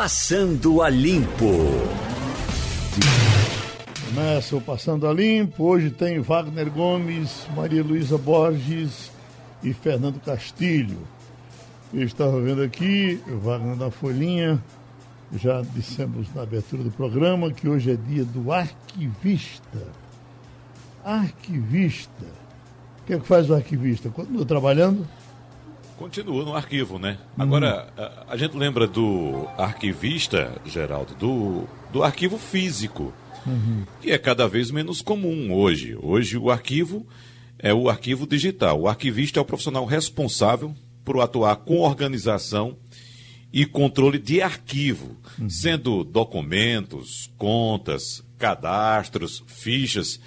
Passando a Limpo. Começa o Passando a Limpo. Hoje tem Wagner Gomes, Maria Luísa Borges e Fernando Castilho. Eu estava vendo aqui, Wagner da Folhinha, já dissemos na abertura do programa que hoje é dia do arquivista. Arquivista. O que é que faz o arquivista? Continua trabalhando? Continua no arquivo, né? Agora, a, a, gente lembra do arquivista, Geraldo, do, do arquivo físico, uhum. que é cada vez menos comum hoje. Hoje o arquivo é o arquivo digital. O arquivista é o profissional responsável por atuar com organização e controle de arquivo, uhum. sendo documentos, contas, cadastros, fichas.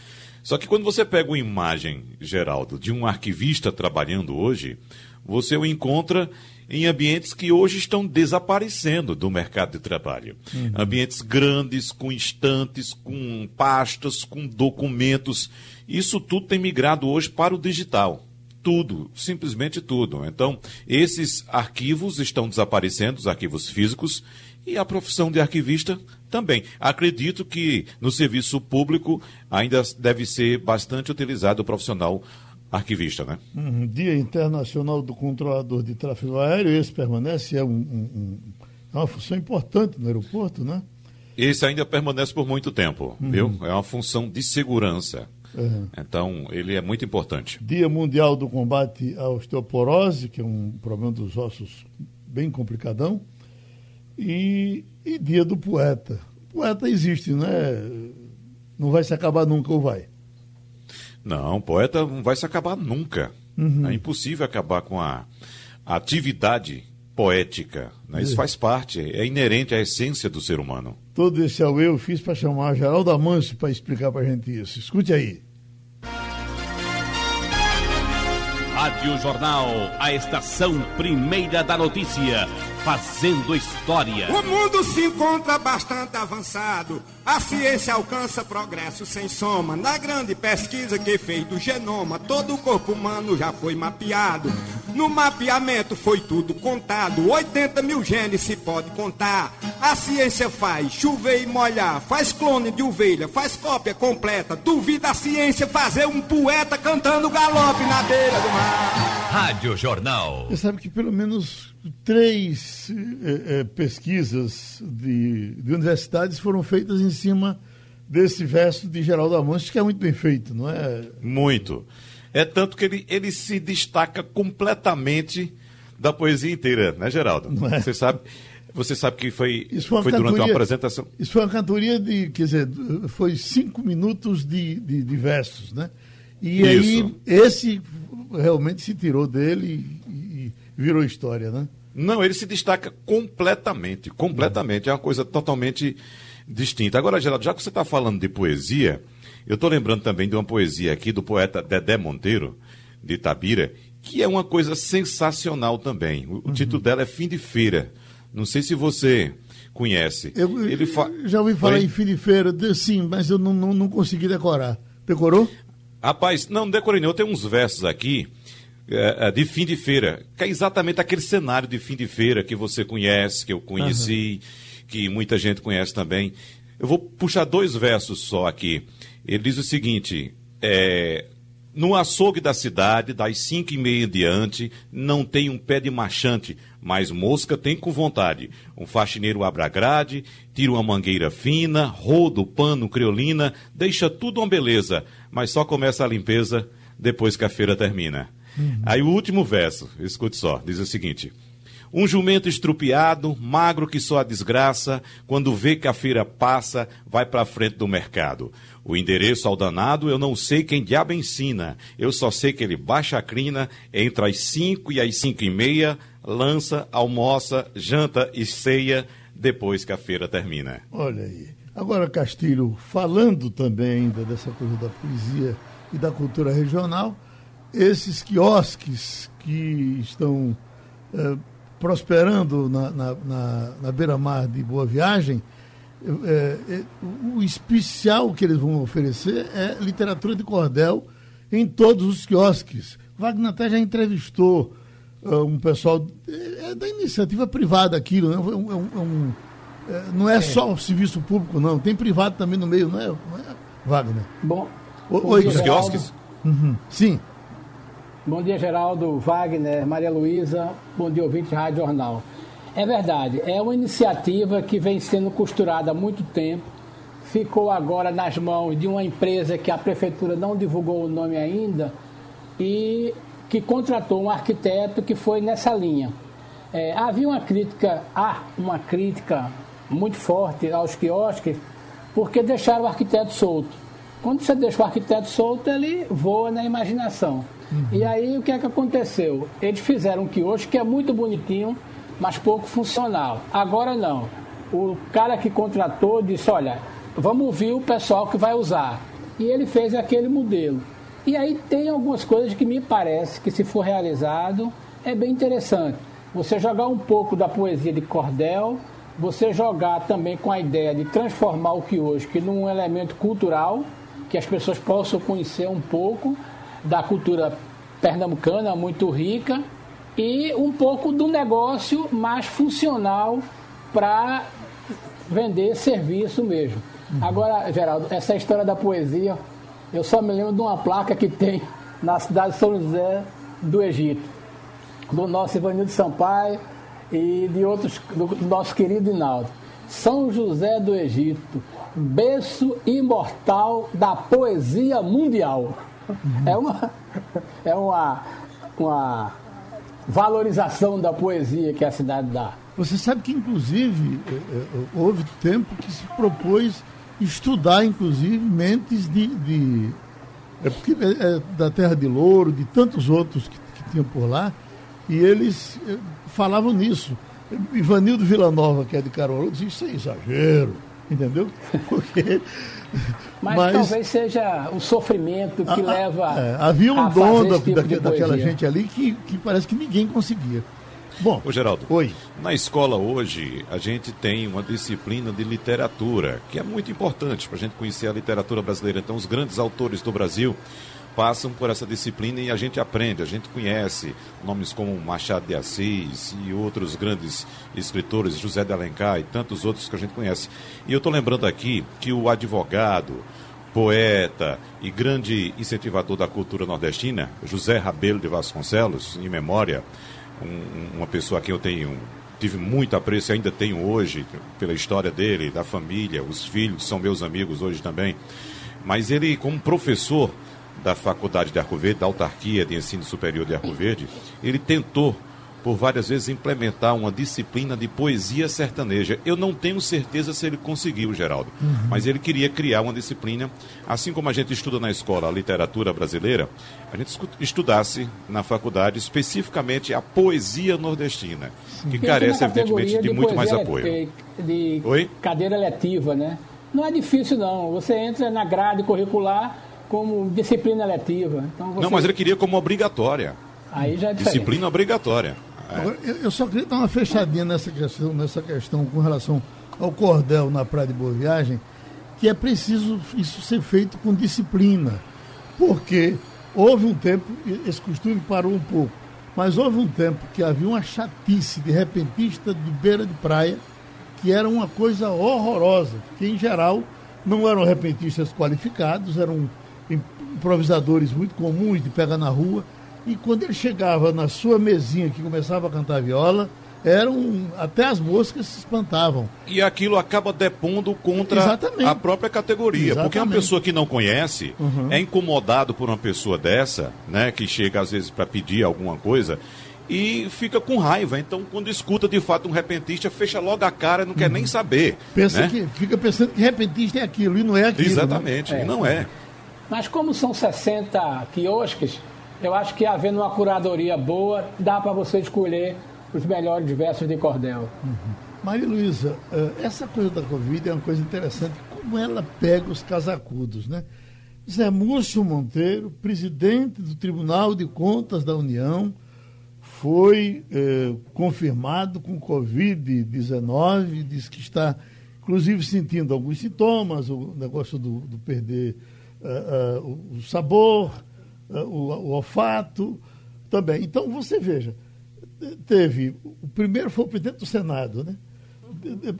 Só que quando você pega uma imagem, Geraldo, de um arquivista trabalhando hoje, você o encontra em ambientes que hoje estão desaparecendo do mercado de trabalho. Uhum. Ambientes grandes, com estantes, com pastas, com documentos. Isso tudo tem migrado hoje para o digital. Tudo, simplesmente tudo. Então, esses arquivos estão desaparecendo, os arquivos físicos, e a profissão de arquivista também. Acredito que no serviço público ainda deve ser bastante utilizado o profissional arquivista, né? Uhum. Dia Internacional do Controlador de Tráfego Aéreo, esse permanece, é, um, um, é uma função importante no aeroporto, né? Esse ainda permanece por muito tempo, uhum. viu? É uma função de segurança. Uhum. Então, ele é muito importante. Dia Mundial do Combate à Osteoporose, que é um problema dos ossos bem complicadão. E, e Dia do Poeta. O poeta existe, né? Não vai se acabar nunca ou vai? Não, poeta não vai se acabar nunca. Uhum. É impossível acabar com a, atividade poética. Né? Isso é. faz parte, é inerente à essência do ser humano. Todo esse ao eu fiz para chamar Geraldo Amâncio para explicar para a gente isso. Escute aí. Rádio Jornal, a estação primeira da notícia, fazendo história. O mundo se encontra bastante avançado. A ciência alcança progresso sem soma. Na grande pesquisa que fez do genoma, todo o corpo humano já foi mapeado. No mapeamento foi tudo contado. 80 mil genes se pode contar. A ciência faz chover e molhar. Faz clone de ovelha, faz cópia completa. Duvida a ciência fazer um poeta cantando galope na beira do mar. Rádio Jornal. Você sabe que pelo menos três eh, eh, pesquisas de, de, universidades foram feitas em cima desse verso de Geraldo Amantes, que é muito bem feito, não é? Muito. É tanto que ele, ele se destaca completamente da poesia inteira, né, Geraldo? É? Você sabe. Você sabe que foi, foi, foi durante uma apresentação. Isso foi uma cantoria de, quer dizer, foi cinco minutos de, de, de versos, né? E isso. aí, esse realmente se tirou dele e, e, virou história, né? Não, ele se destaca completamente, completamente. É uma coisa totalmente distinta. Agora, Geraldo, já que você está falando de poesia, eu estou lembrando também de uma poesia aqui do poeta Dedé Monteiro, de Itabira, que é uma coisa sensacional também. O, uhum. título dela é Fim de Feira. Não sei se você conhece. Eu, Ele fa... Já ouvi falar Oi? em Fim de Feira, sim, mas eu não, não, não consegui decorar. Decorou? Rapaz, não, não decorei não. Eu tenho uns versos aqui é, de fim de feira, que é exatamente aquele cenário de fim de feira que você conhece, que eu conheci, uhum. que muita gente conhece também. Eu vou puxar dois versos só aqui. Ele diz o seguinte: é, no açougue da cidade, das cinco e meia em diante, não tem um pé de machante, mas mosca tem com vontade. Um faxineiro abre a grade, tira uma mangueira fina, roda o pano, creolina, deixa tudo uma beleza, mas só começa a limpeza depois que a feira termina. Uhum. Aí o último verso, escute só, diz o seguinte: um jumento estrupiado, magro que só a desgraça, quando vê que a feira passa, vai para frente do mercado. O endereço ao danado eu não sei quem diabo ensina. Eu só sei que ele baixa a crina entre as cinco e as cinco e meia, lança, almoça, janta e ceia depois que a feira termina. Olha aí. Agora, Castilho, falando também ainda dessa coisa da poesia e da cultura regional, esses quiosques que estão eh, prosperando na, na, na, na beira-mar de Boa Viagem, o especial que eles vão oferecer é literatura de cordel em todos os quiosques. Wagner até já entrevistou uh, um pessoal é, é, da iniciativa privada aquilo, né? é, um, é um, é, não é, é, só o serviço público, não. Tem privado também no meio, não é, não é Wagner? Bom. Oi, os quiosques? Uhum. Sim. Bom dia, Geraldo, Wagner, Maria Luísa. Bom dia, ouvinte Rádio Jornal. É verdade, é uma iniciativa que vem sendo costurada há muito tempo. Ficou agora nas mãos de uma empresa que a prefeitura não divulgou o nome ainda e que contratou um arquiteto que foi nessa linha. É, havia uma crítica, há uma crítica muito forte aos quiosques, porque deixaram o arquiteto solto. Quando você deixa o arquiteto solto, ele voa na imaginação. Uhum. E aí o que é que aconteceu? Eles fizeram um quiosque que é muito bonitinho, mas pouco funcional. Agora não. O cara que contratou disse, olha, vamos ouvir o pessoal que vai usar. E ele fez aquele modelo. E aí tem algumas coisas que me parece que se for realizado é bem interessante. Você jogar um pouco da poesia de cordel, você jogar também com a ideia de transformar o que hoje que num elemento cultural, que as pessoas possam conhecer um pouco da cultura pernambucana muito rica e um pouco do negócio mais funcional para vender serviço mesmo. Agora, Geraldo, essa história da poesia, eu só me lembro de uma placa que tem na cidade de São José do Egito, do nosso Ivanildo Sampaio e de outros, do nosso querido Inaldo. São José do Egito, berço imortal da poesia mundial. É uma, é uma, uma valorização da poesia que a cidade dá. Você sabe que, inclusive, é, é, houve tempo que se propôs estudar, inclusive, mentes de. de é porque é, é da Terra de Louro, de tantos outros que, que tinham por lá, e eles falavam nisso. Ivanildo Villanova, que é de Caruaru, disse: Isso é exagero, entendeu? Porque mas, Mas, talvez seja o sofrimento que a, leva. É, havia um dom da, tipo daquela gente ali que, que parece que ninguém conseguia. Bom, Ô, Geraldo, oi. na escola hoje a gente tem uma disciplina de literatura que é muito importante para a gente conhecer a literatura brasileira. Então, os grandes autores do Brasil passam por essa disciplina e a gente aprende, a gente conhece nomes como Machado de Assis e outros grandes escritores, José de Alencar e tantos outros que a gente conhece. E eu estou lembrando aqui que o advogado, poeta e grande incentivador da cultura nordestina, José Rabelo de Vasconcelos, em memória, um, uma pessoa a quem eu tenho tive muito apreço e ainda tenho hoje pela história dele, da família, os filhos são meus amigos hoje também. Mas ele, como professor da Faculdade de Arco Verde, da Autarquia de Ensino Superior de Arco Verde, ele tentou por várias vezes implementar uma disciplina de poesia sertaneja. Eu não tenho certeza se ele conseguiu, Geraldo, uhum. mas ele queria criar uma disciplina, assim como a gente estuda na escola a literatura brasileira, a gente estudasse na faculdade especificamente a poesia nordestina, que carece evidentemente de, de muito mais apoio. De, de Oi? cadeira letiva, né? Não é difícil não. Você entra na grade curricular como disciplina letiva. Então você... Não, mas ele queria como obrigatória. Aí já é Disciplina obrigatória. Agora, eu só queria dar uma fechadinha nessa questão, nessa questão com relação ao cordel na Praia de Boa Viagem, que é preciso isso ser feito com disciplina. Porque houve um tempo, esse costume parou um pouco, mas houve um tempo que havia uma chatice de repentista de beira de praia, que era uma coisa horrorosa, que em geral não eram repentistas qualificados, eram improvisadores muito comuns de pegar na rua. E quando ele chegava na sua mesinha que começava a cantar viola, eram até as moscas se espantavam. E aquilo acaba depondo contra Exatamente. a própria categoria, Exatamente. porque uma pessoa que não conhece uhum. é incomodado por uma pessoa dessa, né, que chega às vezes para pedir alguma coisa e fica com raiva. Então, quando escuta de fato um repentista, fecha logo a cara, não quer nem saber. Pensa né? que fica pensando que repentista é aquilo e não é aquilo. Né? Exatamente, né? é. não é. Mas como são 60 quiosques, eu acho que havendo uma curadoria boa, dá para você escolher os melhores versos de cordel. Uhum. Maria Luísa, eh, essa coisa da Covid é uma coisa interessante, como ela pega os casacudos, né? Zé Múcio Monteiro, presidente do Tribunal de Contas da União, foi eh, confirmado com Covid-19, diz que está, inclusive, sentindo alguns sintomas, o negócio do, do perder uh, uh, o sabor, uh, o, o, olfato também. Então, você veja, teve, o primeiro foi o presidente do Senado, né?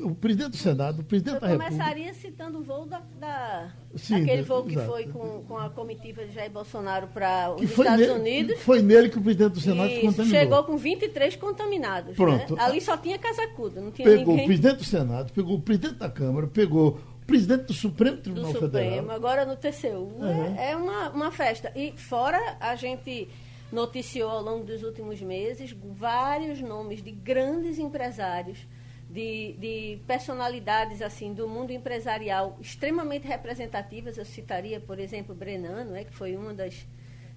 o presidente do Senado, o presidente Eu da República. começaria citando o voo da, da Sim, aquele da- voo que exato. foi com, com a comitiva de Jair Bolsonaro para os Estados nele, Unidos. Foi nele que o presidente do Senado se contaminou. chegou com 23 contaminados. Pronto. Né? Ali só tinha casacudo, não tinha Pegou o ninguém presidente do Senado, pegou o presidente da Câmara, pegou o presidente do Supremo do Tribunal Supremo, Federal. agora no TCU. Uhum. É, é uma, uma festa. E fora a gente noticiou ao longo dos últimos meses vários nomes de grandes empresários, de, de personalidades assim do mundo empresarial extremamente representativas. Eu citaria, por exemplo, Brenano, né, que foi uma das,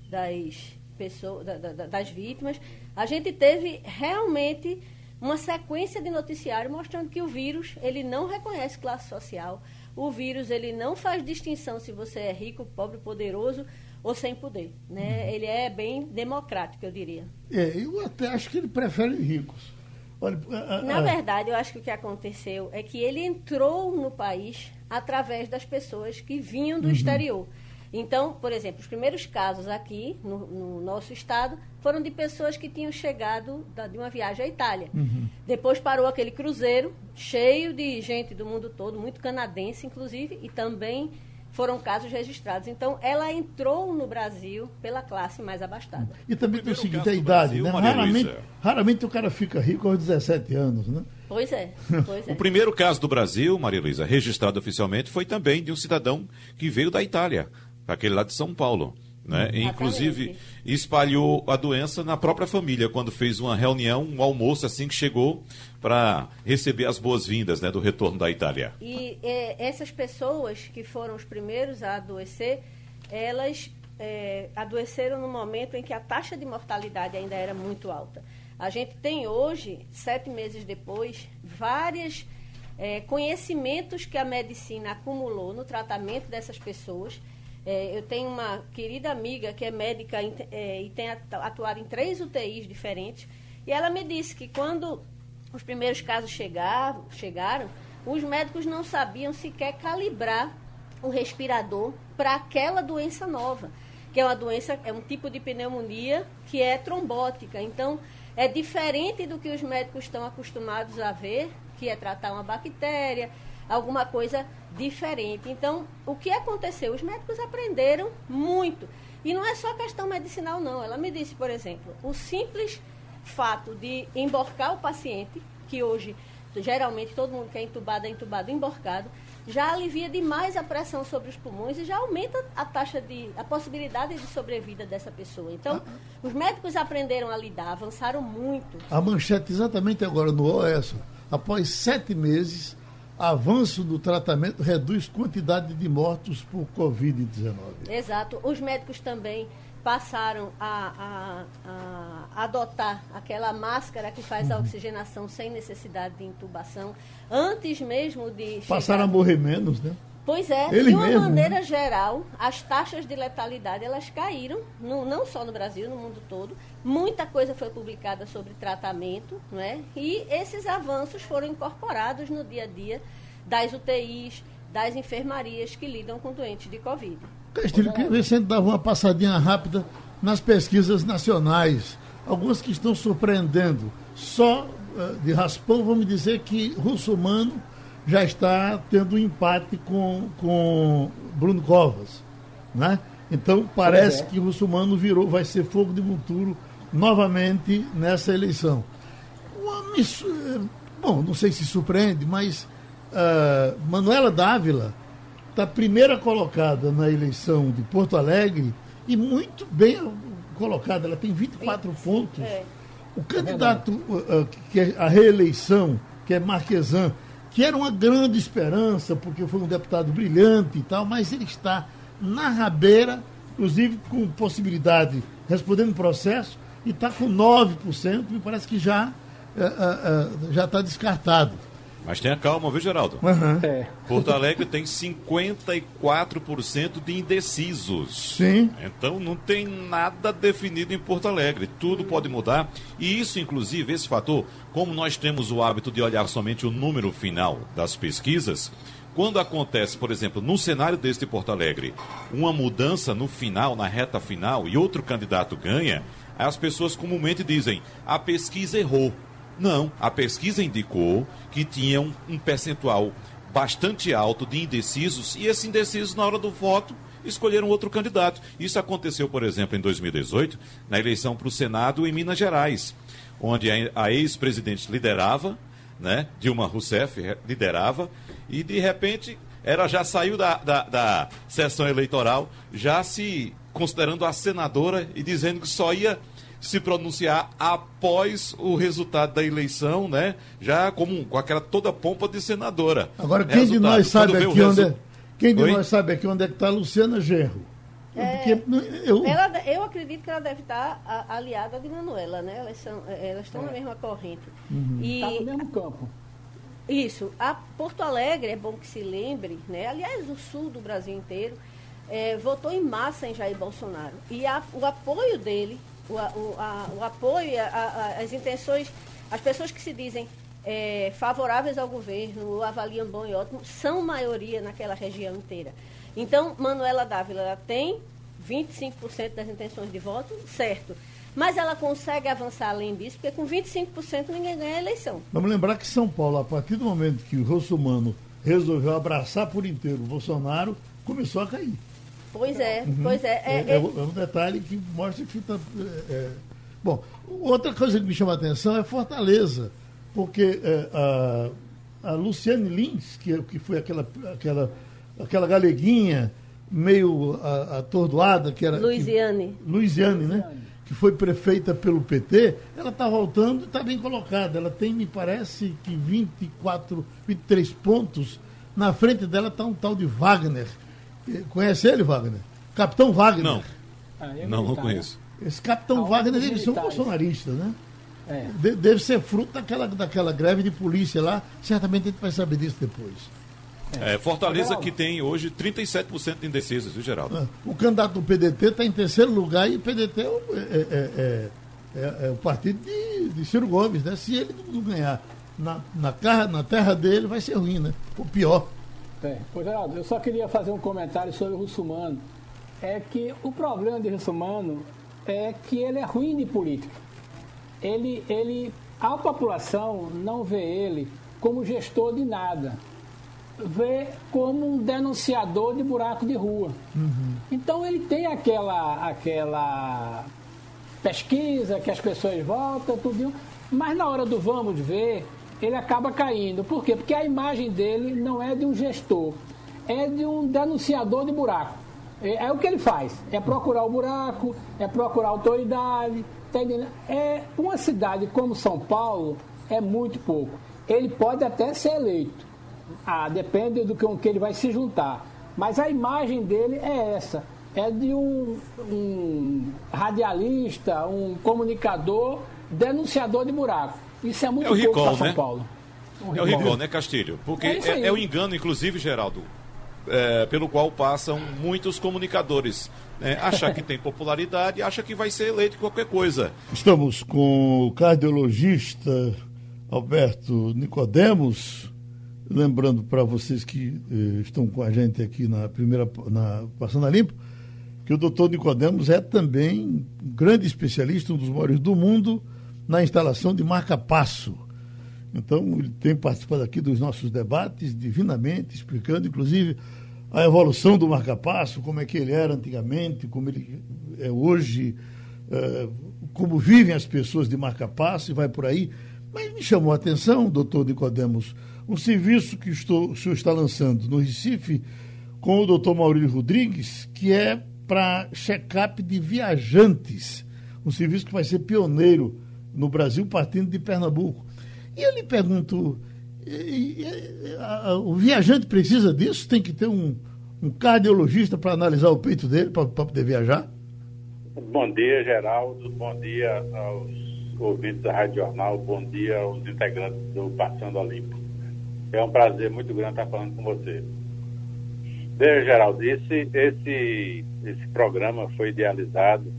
das pessoas, da- da- das vítimas. A gente teve realmente uma sequência de noticiário mostrando que o vírus ele não reconhece classe social. O vírus ele não faz distinção se você é rico, pobre, poderoso ou sem poder. Né? Ele é bem democrático, eu diria. É, eu até acho que ele prefere ricos. Olha, a- a- Na verdade, eu acho que o que aconteceu é que ele entrou no país através das pessoas que vinham do exterior. Então, por exemplo, os primeiros casos aqui no, no nosso estado foram de pessoas que tinham chegado da- de uma viagem à Itália. Depois parou aquele cruzeiro cheio de gente do mundo todo, muito canadense, inclusive, e também foram casos registrados. Então, ela entrou no Brasil pela classe mais abastada. E também tem o primeiro seguinte, caso a do idade, Brasil, né? Maria Raramente, Luísa. raramente o cara fica rico aos 17 anos, né? Pois é, pois é. O primeiro caso do Brasil, Maria Luísa, registrado oficialmente, foi também de um cidadão que veio da Itália, aquele lá de São Paulo. Né? E, inclusive, espalhou a doença na própria família, quando fez uma reunião, um almoço assim que chegou para receber as boas-vindas né, do retorno da Itália. E é, essas pessoas que foram os primeiros a adoecer, elas é, adoeceram no momento em que a taxa de mortalidade ainda era muito alta. A gente tem hoje, sete meses depois, vários conhecimentos que a medicina acumulou no tratamento dessas pessoas. É, eu tenho uma querida amiga que é médica é, e tem atu- atuado em três UTIs diferentes, e ela me disse que quando os primeiros casos chegavam, chegaram, os médicos não sabiam sequer calibrar o respirador para aquela doença nova, que é uma doença, é um tipo de pneumonia que é trombótica. Então, é diferente do que os médicos estão acostumados a ver, que é tratar uma bactéria, alguma coisa diferente. Então, o que aconteceu? Os médicos aprenderam muito. E não é só questão medicinal, não. Ela me disse, por exemplo, o simples fato de emborcar o paciente, que hoje geralmente todo mundo que é entubado é entubado emborcado, já alivia demais a pressão sobre os pulmões e já aumenta a taxa de a possibilidade de sobrevida dessa pessoa. Então, os médicos aprenderam a lidar, avançaram muito. A manchete exatamente agora no OS. Após sete meses, avanço do tratamento reduz quantidade de mortos por Covid-19. Exato. Os médicos também passaram a, a- a adotar aquela máscara que faz Uhum. a oxigenação sem necessidade de intubação, antes mesmo de Passaram a chegar- morrer menos, né? Pois é, Ele de uma mesmo, maneira né? geral, as taxas de letalidade elas caíram, no- não só no Brasil, no mundo todo. Muita coisa foi publicada sobre tratamento, não é? E esses avanços foram incorporados no dia a dia das UTIs, das enfermarias que lidam com doentes de Covid. Castilho, queria ver se dava uma passadinha rápida nas pesquisas nacionais. Algumas que estão surpreendendo. Só eh, de raspão, vamos dizer que Russomano já está tendo um empate com, com Bruno Covas. Né? Então, parece é. que Russomano virou, vai ser fogo de monturo novamente nessa eleição. Bom, não sei se surpreende, mas ah, Manuela Dávila está primeira colocada na eleição de Porto Alegre e muito bem colocada. Ela tem 24 pontos. É. O candidato uh, uh, que é a reeleição, que é Marquesan, que era uma grande esperança, porque foi um deputado brilhante e tal, mas ele está na rabeira, inclusive com possibilidade, respondendo processo, e está com 9%, me parece que já uh, uh, já está descartado. Mas tenha calma, viu, Geraldo? Aham. É. Porto Alegre tem 54% de indecisos. Sim. Então não tem nada definido em Porto Alegre. Tudo pode mudar. E isso, inclusive, esse fator, como nós temos o hábito de olhar somente o número final das pesquisas, quando acontece, por exemplo, no cenário deste Porto Alegre, uma mudança no final, na reta final, e outro candidato ganha, as pessoas comumente dizem: a pesquisa errou. Não, a pesquisa indicou que tinha um, um percentual bastante alto de indecisos e esses indecisos, na hora do voto, escolheram outro candidato. Isso aconteceu, por exemplo, em 2018, na eleição para o Senado em Minas Gerais, onde a ex-presidente liderava, né, Dilma Rousseff liderava, e de repente ela já saiu da, da, da sessão eleitoral, já se considerando a senadora e dizendo que só ia se pronunciar após o resultado da eleição, né? Já como com aquela toda pompa de senadora. Agora quem resultado, de nós sabe aqui onde é, quem de Oi? nós sabe aqui onde é que está a Luciana Genro? É, eu... Ela, eu acredito que ela deve estar tá aliada de Manuela, né? Elas, são, elas estão é. na mesma corrente. Uhum. E... Está no mesmo campo. Isso. A Porto Alegre, é bom que se lembre, né? aliás, o sul do Brasil inteiro, é, votou em massa em Jair Bolsonaro. E a, o apoio dele, o, a, o apoio, a, as intenções, as pessoas que se dizem é, favoráveis ao governo, avaliam bom e ótimo, são maioria naquela região inteira. Então, Manuela Dávila tem 25% das intenções de voto, certo. Mas ela consegue avançar além disso, porque com 25% ninguém ganha a eleição. Vamos lembrar que São Paulo, a partir do momento que o Russomano resolveu abraçar por inteiro o Bolsonaro, começou a cair. Pois é, uhum. pois é. É, é, é, é, um detalhe que mostra que está. É, é, bom, outra coisa que me chama a atenção é Fortaleza, porque é, a, a Luciane Lins, que, que foi aquela, aquela, aquela galeguinha meio atordoada, que era. Luiziane. Que, Luiziane, né? Que foi prefeita pelo PT, ela está voltando e está bem colocada. Ela tem, me parece, que 24, 23 pontos. Na frente dela está um tal de Wagner Conhece ele, Wagner? Capitão Wagner. Não. Ah, não, não conheço. Esse Capitão Wagner deve ser um bolsonarista, né? É. De, deve ser fruto daquela, daquela greve de polícia lá. Certamente a gente vai saber disso depois. É, Fortaleza que tem hoje 37% de indecisos, viu, Geraldo? É. O candidato do PDT está em terceiro lugar e o PDT é, é, é, é o partido de, de, Ciro Gomes, né? Se ele não ganhar na, na, na terra dele, vai ser ruim, né? O pior. É. Pois, Geraldo, eu só queria fazer um comentário sobre o Russumano. É que o problema de Russumano é que ele é ruim de política. Ele, ele, a população não vê ele como gestor de nada. Vê como um denunciador de buraco de rua. Uhum. Então ele tem aquela, aquela pesquisa que as pessoas votam, tudo, mas na hora do vamos ver, ele acaba caindo. Por quê? Porque a imagem dele não é de um gestor, é de um denunciador de buraco. É, é o que ele faz, é procurar o buraco, é procurar autoridade. Tá é uma cidade como São Paulo é muito pouco. Ele pode até ser eleito. Ah, depende do que, que ele vai se juntar. Mas a imagem dele é essa. É de um, um radialista, um comunicador, denunciador de buraco. Isso é muito é o pouco para São né? Paulo. é o recall, né, Castilho? Porque é, é, é o engano, inclusive, Geraldo, é, pelo qual passam muitos comunicadores. Né? Achar que tem popularidade, acha que vai ser eleito qualquer coisa. Estamos com o cardiologista Alberto Nicodemos. Lembrando para vocês que eh, estão com a gente aqui na primeira, na Passando a Limpo, que o doutor Nicodemos é também um grande especialista, um dos maiores do mundo, na instalação de marca-passo. Então, ele tem participado aqui dos nossos debates divinamente, explicando, inclusive, a evolução do marca-passo, como é que ele era antigamente, como ele é hoje, é, como vivem as pessoas de marca-passo e vai por aí. Mas me chamou a atenção, doutor Nicodemos, um serviço que estou, o senhor está lançando no Recife com o doutor Maurílio Rodrigues, que é para check-up de viajantes. Um serviço que vai ser pioneiro no Brasil, partindo de Pernambuco. E eu lhe pergunto: o viajante precisa disso? Tem que ter um, um cardiologista para analisar o peito dele, para poder viajar? Bom dia, Geraldo. Bom dia aos ouvintes da Rádio Jornal. Bom dia aos integrantes do Passando a Limpo. É um prazer muito grande estar falando com você. Veja, Geraldo, esse, esse, esse programa foi idealizado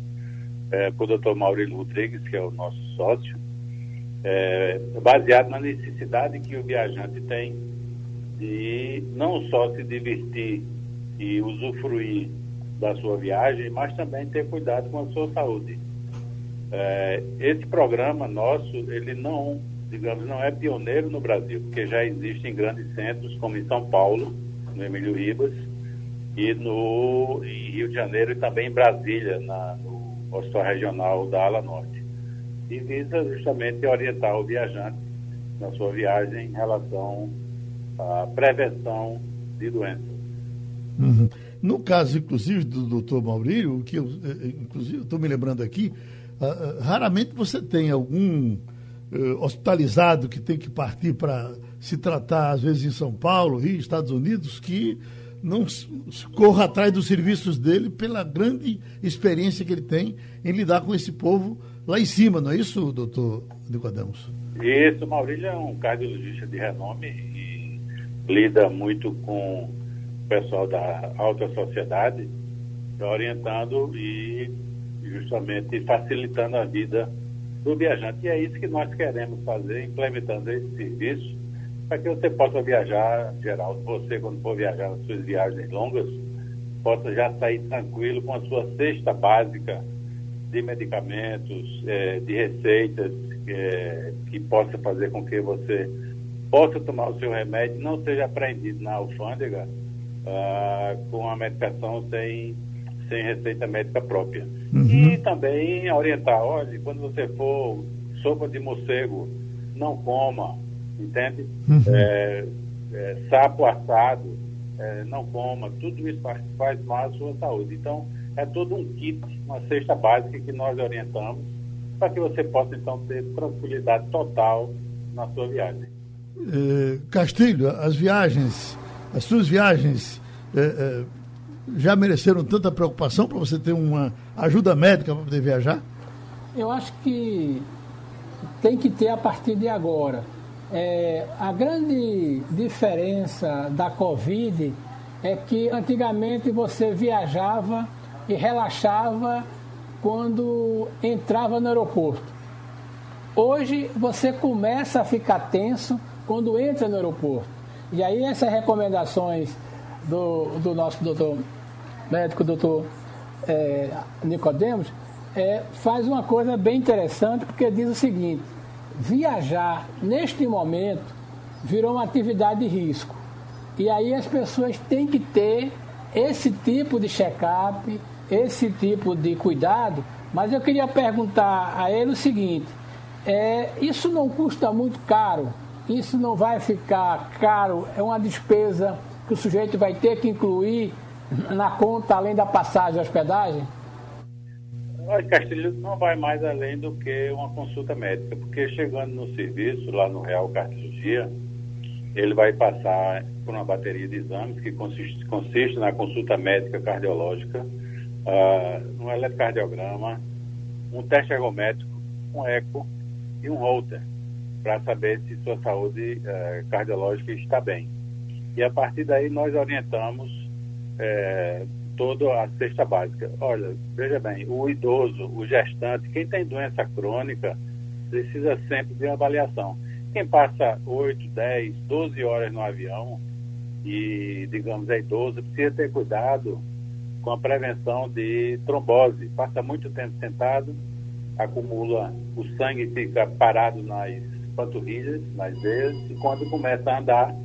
é, por o Dr. Maurílio Rodrigues, que é o nosso sócio, é, baseado na necessidade que o viajante tem de não só se divertir e usufruir da sua viagem, mas também ter cuidado com a sua saúde. É, esse programa nosso, ele não digamos, não é pioneiro no Brasil, porque já existem grandes centros, como em São Paulo, no Emílio Ribas, e no em Rio de Janeiro e também em Brasília, na, no Hospital Regional da Ala Norte. E visa justamente orientar o viajante na sua viagem em relação à prevenção de doenças. Uhum. No caso, inclusive, do doutor Maurílio, que eu, eh, inclusive, estou me lembrando aqui, uh, raramente você tem algum uh, hospitalizado que tem que partir para se tratar, às vezes, em São Paulo, Rio, Estados Unidos, que não corra atrás dos serviços dele pela grande experiência que ele tem em lidar com esse povo lá em cima, não é isso, doutor Nicodemos? Isso, Maurílio é um cardiologista de renome e lida muito com o pessoal da alta sociedade, orientando e justamente facilitando a vida do viajante. E é isso que nós queremos fazer, implementando esse serviço, para que você possa viajar, Geraldo, você quando for viajar nas suas viagens longas, possa já sair tranquilo com a sua cesta básica de medicamentos, é, de receitas, é, que possa fazer com que você possa tomar o seu remédio, não seja apreendido na alfândega ah, com a medicação sem, sem receita médica própria. Uhum. E também orientar, olha, quando você for sopa de morcego, não coma, entende? Uhum. É, é, sapo assado, é, não coma, tudo isso faz, faz mal à sua saúde. Então, é todo um kit, uma cesta básica que nós orientamos para que você possa, então, ter tranquilidade total na sua viagem. Eh, Castilho, as viagens, as suas viagens eh, eh, já mereceram tanta preocupação para você ter uma ajuda médica para poder viajar? Eu acho que tem que ter a partir de agora. É, a grande diferença da Covid é que antigamente você viajava e relaxava quando entrava no aeroporto. Hoje você começa a ficar tenso quando entra no aeroporto. E aí essas recomendações do, do nosso doutor médico, doutor é, Nicodemos, é, faz uma coisa bem interessante, porque diz o seguinte, viajar neste momento virou uma atividade de risco. E aí as pessoas têm que ter esse tipo de check-up, esse tipo de cuidado, mas eu queria perguntar a ele o seguinte: é, isso não custa muito caro? Isso não vai ficar caro? É uma despesa que o sujeito vai ter que incluir na conta além da passagem e hospedagem? Olha, Castilho, não vai mais além do que uma consulta médica, porque chegando no serviço, lá no Real Cardiologia, ele vai passar por uma bateria de exames que consiste, consiste na consulta médica cardiológica, uh, um eletrocardiograma, um teste ergométrico, um eco e um holter, para saber se sua saúde uh, cardiológica está bem. E a partir daí nós orientamos uh, toda a cesta básica. Olha, veja bem, o idoso, o gestante, quem tem doença crônica, precisa sempre de avaliação. Quem passa 8, 10, 12 horas no avião e, digamos, é idoso, precisa ter cuidado com a prevenção de trombose. Passa muito tempo sentado, acumula o sangue fica parado nas panturrilhas, nas veias, e quando começa a andar,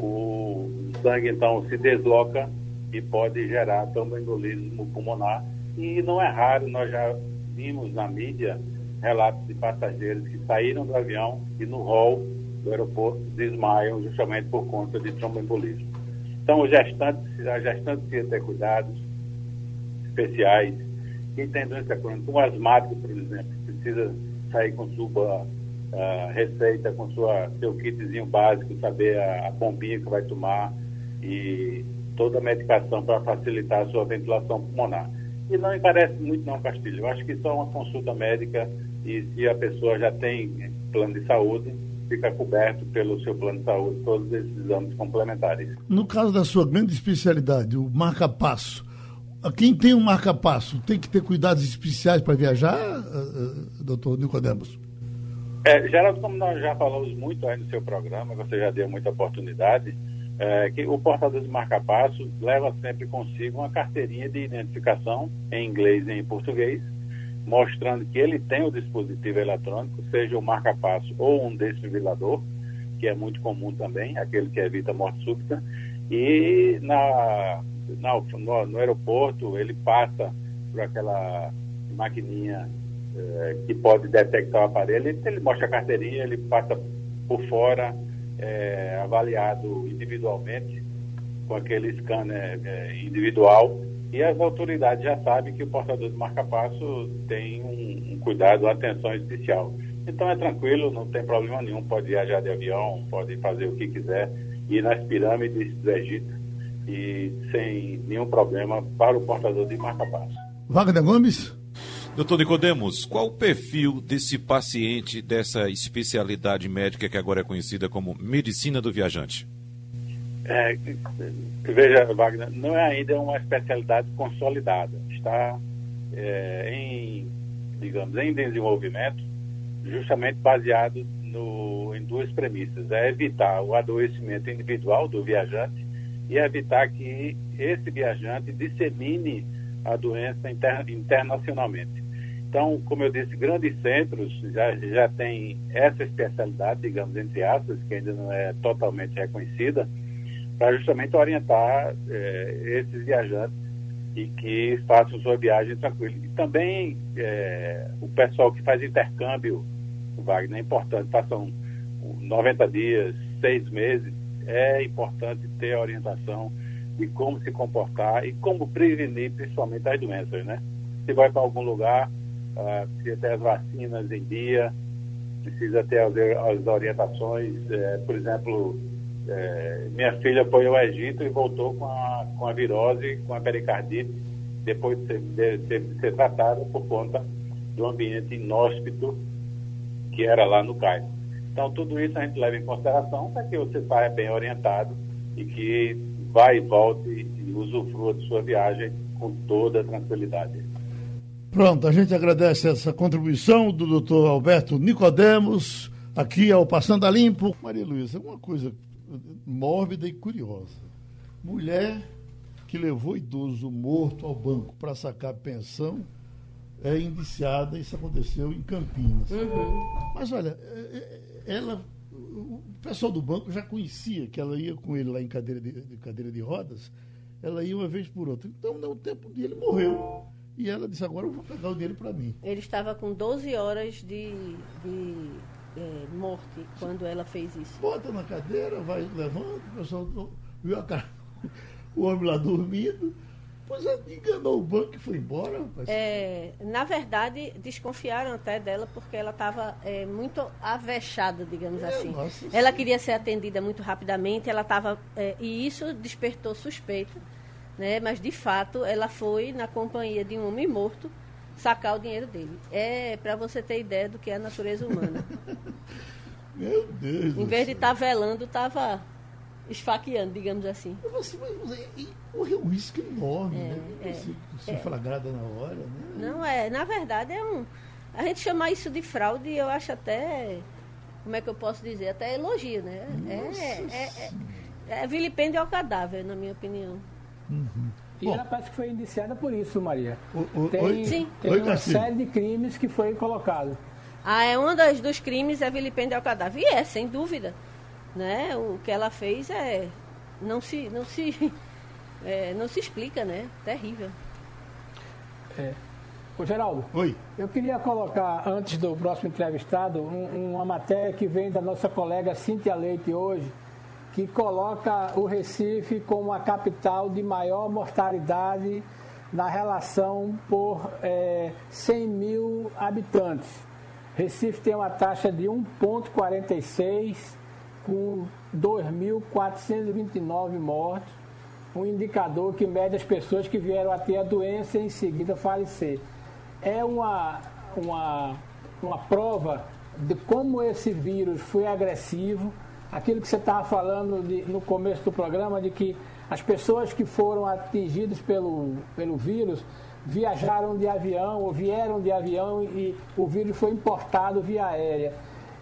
o sangue então se desloca e pode gerar tromboembolismo pulmonar. E não é raro, nós já vimos na mídia relatos de passageiros que saíram do avião e no hall do aeroporto desmaiam justamente por conta de tromboembolismo. Então, o gestante, a gestante precisa ter cuidados, especiais. Quem tem doença crônica, um asmático, por exemplo, precisa sair com sua uh, receita, com sua, seu kitzinho básico, saber a, a bombinha que vai tomar e toda a medicação para facilitar a sua ventilação pulmonar. E não encarece muito não, Castilho. Eu acho que só uma consulta médica e se a pessoa já tem plano de saúde, fica coberto pelo seu plano de saúde todos esses exames complementares. No caso da sua grande especialidade, o marca-passo, quem tem um marca-passo tem que ter cuidados especiais para viajar, uh, uh, doutor Nicodemos? É, Geraldo, como nós já falamos muito aí no seu programa, você já deu muita oportunidade, é, que o portador de marca-passo leva sempre consigo uma carteirinha de identificação em inglês e em português, mostrando que ele tem o dispositivo eletrônico, seja o marca-passo ou um desfibrilador, que é muito comum também, aquele que evita morte súbita, e na, na no, no, aeroporto ele passa por aquela maquininha eh, que pode detectar o aparelho, ele, ele, mostra a carteirinha, ele passa por fora, eh, avaliado individualmente, com aquele scanner eh, individual, e as autoridades já sabem que o portador de marca-passo tem um, um cuidado, uma atenção especial. Então é tranquilo, não tem problema nenhum, pode viajar de avião, pode fazer o que quiser, ir nas pirâmides do Egito e sem nenhum problema para o portador de marca-passo. Wagner Gomes? Doutor Nicodemos, qual o perfil desse paciente dessa especialidade médica que agora é conhecida como medicina do viajante? É, veja, Wagner, não é ainda uma especialidade consolidada. Está é, em, digamos, em desenvolvimento, justamente baseado no, em duas premissas. É evitar o adoecimento individual do viajante e evitar que esse viajante dissemine a doença inter, internacionalmente. Então, como eu disse, grandes centros já, já têm essa especialidade, digamos, entre aspas, que ainda não é totalmente reconhecida, para justamente orientar é, esses viajantes e que façam sua viagem tranquila. E também é, o pessoal que faz intercâmbio, Wagner, é importante, passam 90 dias, seis meses, é importante ter a orientação de como se comportar e como prevenir principalmente as doenças, né? Se vai para algum lugar, uh, precisa ter as vacinas em dia, precisa ter as, as orientações, é, por exemplo, é, minha filha foi ao Egito e voltou com a, com a virose, com a pericardite, depois de ser, de, de ser tratada por conta do ambiente inóspito que era lá no Cairo. Então, tudo isso a gente leva em consideração para que você saia bem orientado e que vá e volte e usufrua de sua viagem com toda tranquilidade. Pronto, a gente agradece essa contribuição do doutor Alberto Nicodemos, aqui ao Passando a Limpo. Maria Luísa, uma coisa mórbida e curiosa. Mulher que levou idoso morto ao banco para sacar pensão é indiciada, isso aconteceu em Campinas. Uhum. Mas olha, é, é, ela, o pessoal do banco já conhecia que ela ia com ele lá em cadeira de, de cadeira de rodas, ela ia uma vez por outra. Então, no tempo dele, morreu. E ela disse, agora eu vou pegar o dinheiro para mim. Ele estava com 12 horas de, de é, morte quando ela fez isso. Bota na cadeira, vai levando, o pessoal viu a cara, o homem lá dormindo. Pois é, enganou o banco e foi embora, rapaz. É, na verdade, desconfiaram até dela porque ela estava é, muito avexada, digamos é, assim. Nossa, ela sim. queria ser atendida muito rapidamente, ela estava. É, e isso despertou suspeita, né? Mas de fato ela foi na companhia de um homem morto sacar o dinheiro dele. É para você ter ideia do que é a natureza humana. Meu Deus. Em vez de estar tá velando, estava esfaqueando, digamos assim. Você, você, correu um risco enorme, é, né? É, você, você é. flagrada na hora, né? Não, é, na verdade é um. A gente chamar isso de fraude, eu acho até. Como é que eu posso dizer? Até elogio, né? É, é, é, é, vilipêndio ao cadáver, na minha opinião. Uhum. E Bom, ela parece que foi indiciada por isso, Maria. O, o, tem oi, tem oi, uma série de crimes que foi colocado. Ah, é um dos, dos crimes é vilipêndio ao cadáver. E é, sem dúvida. Né? O que ela fez é. Não se, não se, é, não se explica, né? Terrível. É. Ô, Geraldo. Oi. Eu queria colocar, antes do próximo entrevistado, um, uma matéria que vem da nossa colega Cíntia Leite hoje que coloca o Recife como a capital de maior mortalidade na relação por é, 100 mil habitantes. Recife tem uma taxa de 1,46 com 2.429 mortos, um indicador que mede as pessoas que vieram a ter a doença e em seguida falecer. É uma, uma, uma prova de como esse vírus foi agressivo, aquilo que você estava falando de, no começo do programa, de que as pessoas que foram atingidas pelo, pelo vírus viajaram de avião ou vieram de avião e o vírus foi importado via aérea.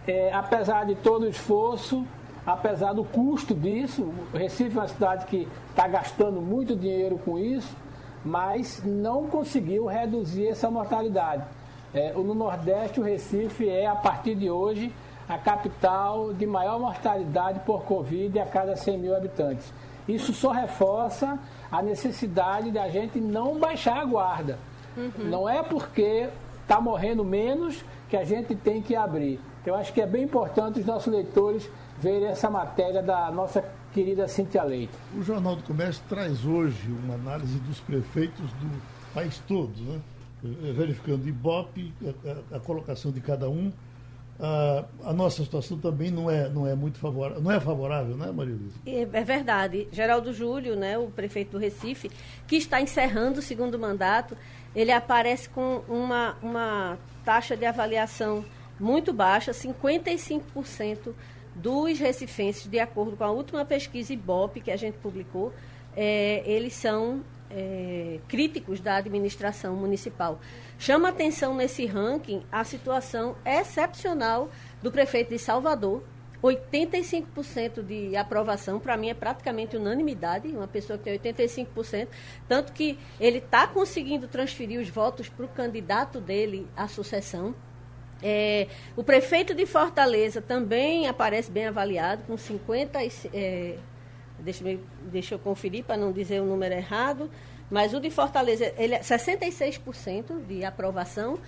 É, apesar de todo o esforço, apesar do custo disso, Recife é uma cidade que está gastando muito dinheiro com isso, mas não conseguiu reduzir essa mortalidade. É, no Nordeste, o Recife é, a partir de hoje, a capital de maior mortalidade por Covid a cada 100 mil habitantes. Isso só reforça a necessidade de a gente não baixar a guarda. Uhum. Não é porque está morrendo menos que a gente tem que abrir. Eu acho que é bem importante os nossos leitores verem essa matéria da nossa querida Cintia Leite. O Jornal do Comércio traz hoje uma análise dos prefeitos do país todo, né? verificando Ibope, a, a, a colocação de cada um a, a, nossa situação também não é, não é muito favorável, não é favorável, né, Maria Luísa? É, é, verdade. Geraldo Júlio, né, o prefeito do Recife, que está encerrando o segundo mandato, ele aparece com uma, uma taxa de avaliação muito baixa, 55% dos recifenses, de acordo com a última pesquisa IBOP que a gente publicou, é, eles são é, críticos da administração municipal. Chama atenção nesse ranking a situação excepcional do prefeito de Salvador. 85% de aprovação, para mim é praticamente unanimidade, uma pessoa que tem 85%, tanto que ele está conseguindo transferir os votos para o candidato dele à sucessão. É, o prefeito de Fortaleza também aparece bem avaliado, com 50, é, deixa, deixa eu conferir para não dizer o número errado, mas o de Fortaleza, ele é 66% de aprovação.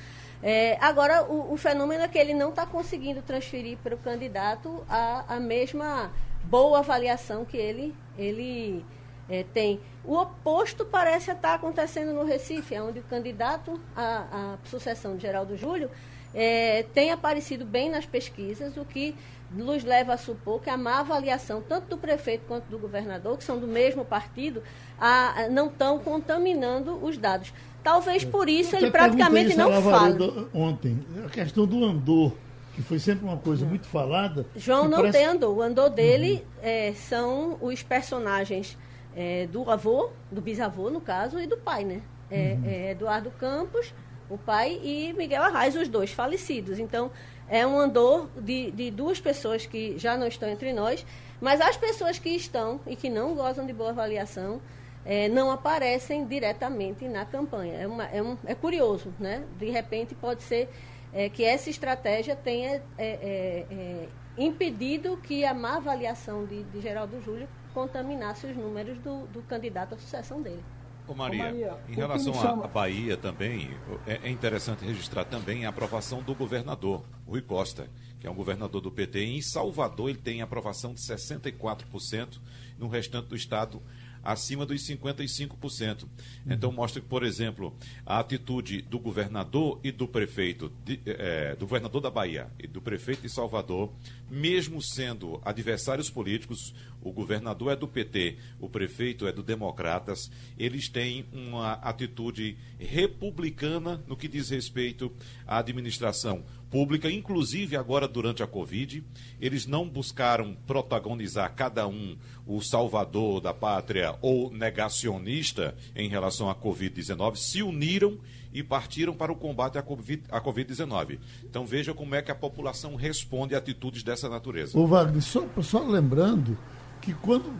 É, agora, o, o, fenômeno é que ele não está conseguindo transferir para o candidato a, a mesma boa avaliação que ele, ele é, tem. O oposto parece estar acontecendo no Recife, onde o candidato à, à sucessão de Geraldo Júlio é, tem aparecido bem nas pesquisas, o que nos leva a supor que a má avaliação, tanto do prefeito quanto do governador, que são do mesmo partido, a, não estão contaminando os dados. Talvez por isso ele praticamente isso não fale. Ontem, a questão do andor, que foi sempre uma coisa muito falada. João não parece... tem andor. O andor dele uhum. é, são os personagens é, do avô, do bisavô, no caso, e do pai, né? É, uhum. É Eduardo Campos, o pai, e Miguel Arraes, os dois falecidos. Então, é um andor de, de duas pessoas que já não estão entre nós, mas as pessoas que estão e que não gozam de boa avaliação é, não aparecem diretamente na campanha. É, uma, é, um, é curioso, né? De repente pode ser é, que essa estratégia tenha é, é, é, impedido que a má avaliação de, de Geraldo Júlio contaminasse os números do, do candidato à sucessão dele. Ô Maria, Ô Maria em relação à Bahia também, é, é interessante registrar também a aprovação do governador, Rui Costa, que é um governador do PT. Em Salvador ele tem aprovação de 64%, no restante do estado acima dos 55%. Então mostra que, por exemplo, a atitude do governador e do prefeito, de, é, do governador da Bahia e do prefeito de Salvador, mesmo sendo adversários políticos, o governador é do PT, o prefeito é do Democratas, eles têm uma atitude republicana no que diz respeito à administração pública, inclusive agora durante a Covid. Eles não buscaram protagonizar cada um o salvador da pátria ou negacionista em relação à Covid-19, se uniram e partiram para o combate à Covid-19. Então veja como é que a população responde a atitudes dessa natureza. O Wagner, só, só lembrando que quando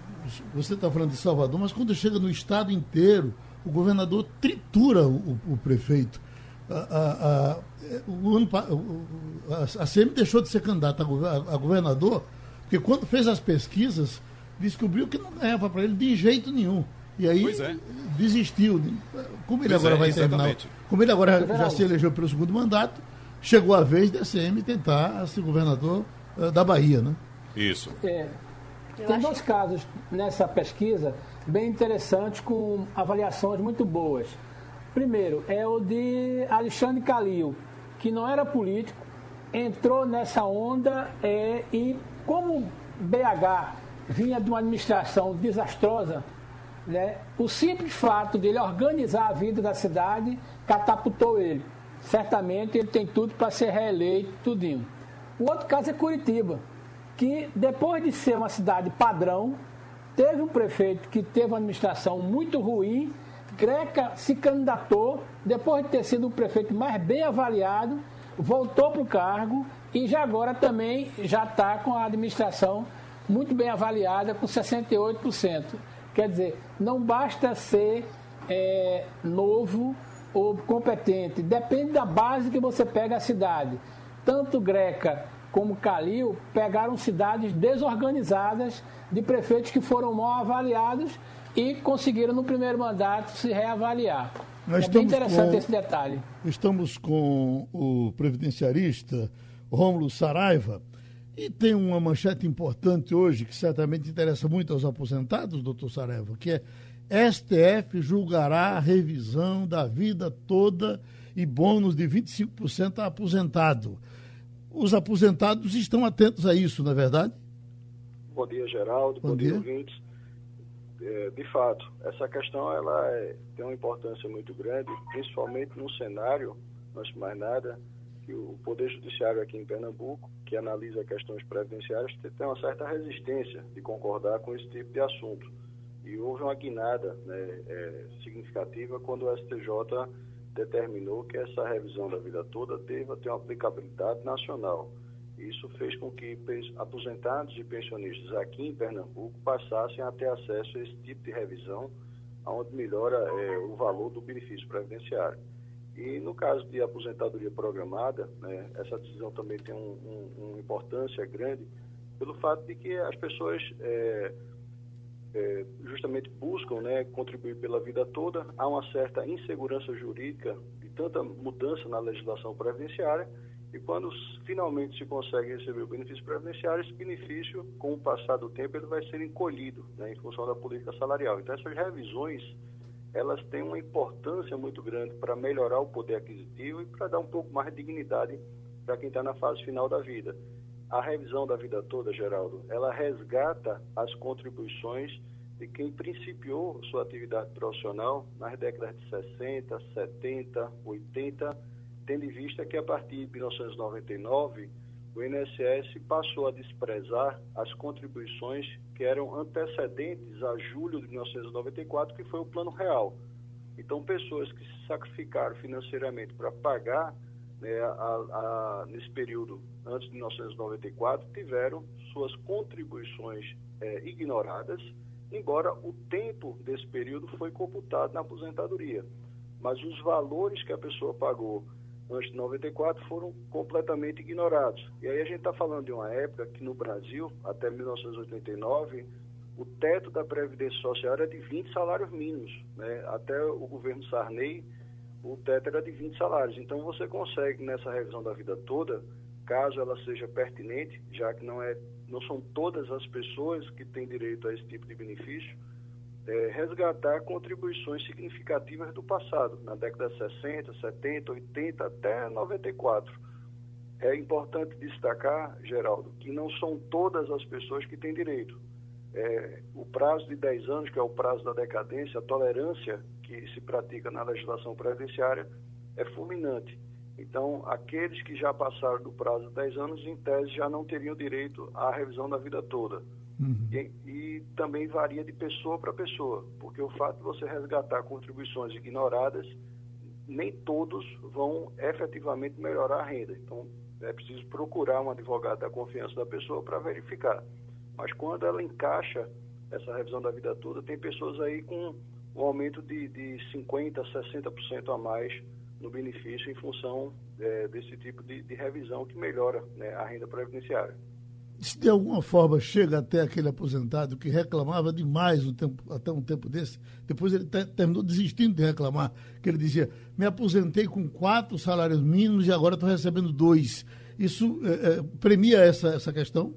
você está falando de Salvador, mas quando chega no estado inteiro, o governador tritura o, o prefeito a, a, o ano, a, a CM deixou de ser candidata a, governador, porque quando fez as pesquisas, descobriu que não ganhava para ele de jeito nenhum. E aí é. desistiu. Como ele pois agora é, vai terminar. Como ele agora já se elegeu pelo segundo mandato, chegou a vez da CM tentar ser governador uh, da Bahia, né? Isso. É, tem dois casos nessa pesquisa bem interessantes, com avaliações muito boas. Primeiro, é o de Alexandre Calil, que não era político, entrou nessa onda é, e, como BH vinha de uma administração desastrosa, né, o simples fato dele organizar a vida da cidade catapultou ele. Certamente ele tem tudo para ser reeleito, tudinho. O outro caso é Curitiba, que depois de ser uma cidade padrão, teve um prefeito que teve uma administração muito ruim Greca se candidatou, depois de ter sido o prefeito mais bem avaliado, voltou para o cargo e já agora também já está com a administração muito bem avaliada, com 68%. Quer dizer, não basta ser é, novo ou competente, depende da base que você pega a cidade. Tanto Greca como Calil pegaram cidades desorganizadas de prefeitos que foram mal avaliados e conseguiram no primeiro mandato se reavaliar. Nós é bem interessante com, esse detalhe. Estamos com o previdenciarista Rômulo Saraiva e tem uma manchete importante hoje que certamente interessa muito aos aposentados, doutor Saraiva, que é STF julgará a revisão da vida toda e bônus de 25% a aposentado. Os aposentados estão atentos a isso, não é verdade? Bom dia, Geraldo. Bom, Bom dia, ouvintes. É, de fato, essa questão ela é, tem uma importância muito grande, principalmente no cenário, antes de mais nada, que o Poder Judiciário aqui em Pernambuco, que analisa questões previdenciárias, tem uma certa resistência de concordar com esse tipo de assunto. E houve uma guinada né, é, significativa quando o STJ determinou que essa revisão da vida toda deva ter uma aplicabilidade nacional. Isso fez com que aposentados e pensionistas aqui em Pernambuco passassem a ter acesso a esse tipo de revisão, onde melhora é, o valor do benefício previdenciário. E no caso de aposentadoria programada, né, essa decisão também tem um, um, uma importância grande pelo fato de que as pessoas é, é, justamente buscam né, contribuir pela vida toda, há uma certa insegurança jurídica de tanta mudança na legislação previdenciária e quando finalmente se consegue receber o benefício previdenciário, esse benefício, com o passar do tempo, ele vai ser encolhido né, em função da política salarial. Então, essas revisões elas têm uma importância muito grande para melhorar o poder aquisitivo e para dar um pouco mais de dignidade para quem está na fase final da vida. A revisão da vida toda, Geraldo, ela resgata as contribuições de quem principiou sua atividade profissional nas décadas de 60, 70, 80, tendo em vista que a partir de 1999 o INSS passou a desprezar as contribuições que eram antecedentes a julho de 1994, que foi o Plano Real. Então, pessoas que se sacrificaram financeiramente para pagar né, a, a, nesse período antes de 1994 tiveram suas contribuições é, ignoradas, embora o tempo desse período foi computado na aposentadoria. Mas os valores que a pessoa pagou antes de 94 foram completamente ignorados. E aí a gente está falando de uma época que no Brasil, até 1989, o teto da Previdência Social era de 20 salários mínimos. Né? Até o governo Sarney, o teto era de 20 salários. Então você consegue, nessa revisão da vida toda, caso ela seja pertinente, já que não, é, não são todas as pessoas que têm direito a esse tipo de benefício, é, resgatar contribuições significativas do passado, na década de 60, 70, 80 até 94. É importante destacar, Geraldo, que não são todas as pessoas que têm direito. É, o prazo de 10 anos, que é o prazo da decadência, a tolerância que se pratica na legislação previdenciária é fulminante. Então, aqueles que já passaram do prazo de 10 anos, em tese, já não teriam direito à revisão da vida toda. Uhum. E, e, também varia de pessoa para pessoa, porque o fato de você resgatar contribuições ignoradas, nem todos vão efetivamente melhorar a renda. Então, é preciso procurar um advogado da confiança da pessoa para verificar. Mas quando ela encaixa essa revisão da vida toda, tem pessoas aí com um aumento de, de 50%, 60% a mais no benefício em função é, desse tipo de, de, revisão que melhora né, a renda previdenciária se de alguma forma chega até aquele aposentado que reclamava demais um tempo, até um tempo desse, depois ele terminou desistindo de reclamar, que ele dizia, me aposentei com quatro salários mínimos e agora estou recebendo dois. Isso é, é, premia essa, essa questão?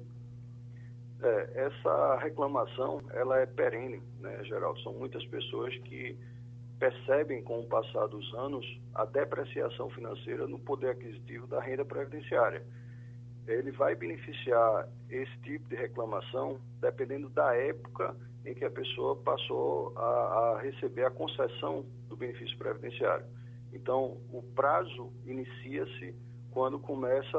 É, essa reclamação, ela é perene, né, Geraldo? São muitas pessoas que percebem com o passar dos anos a depreciação financeira no poder aquisitivo da renda previdenciária ele vai beneficiar esse tipo de reclamação dependendo da época em que a pessoa passou a, a receber a concessão do benefício previdenciário. Então, o prazo inicia-se quando começa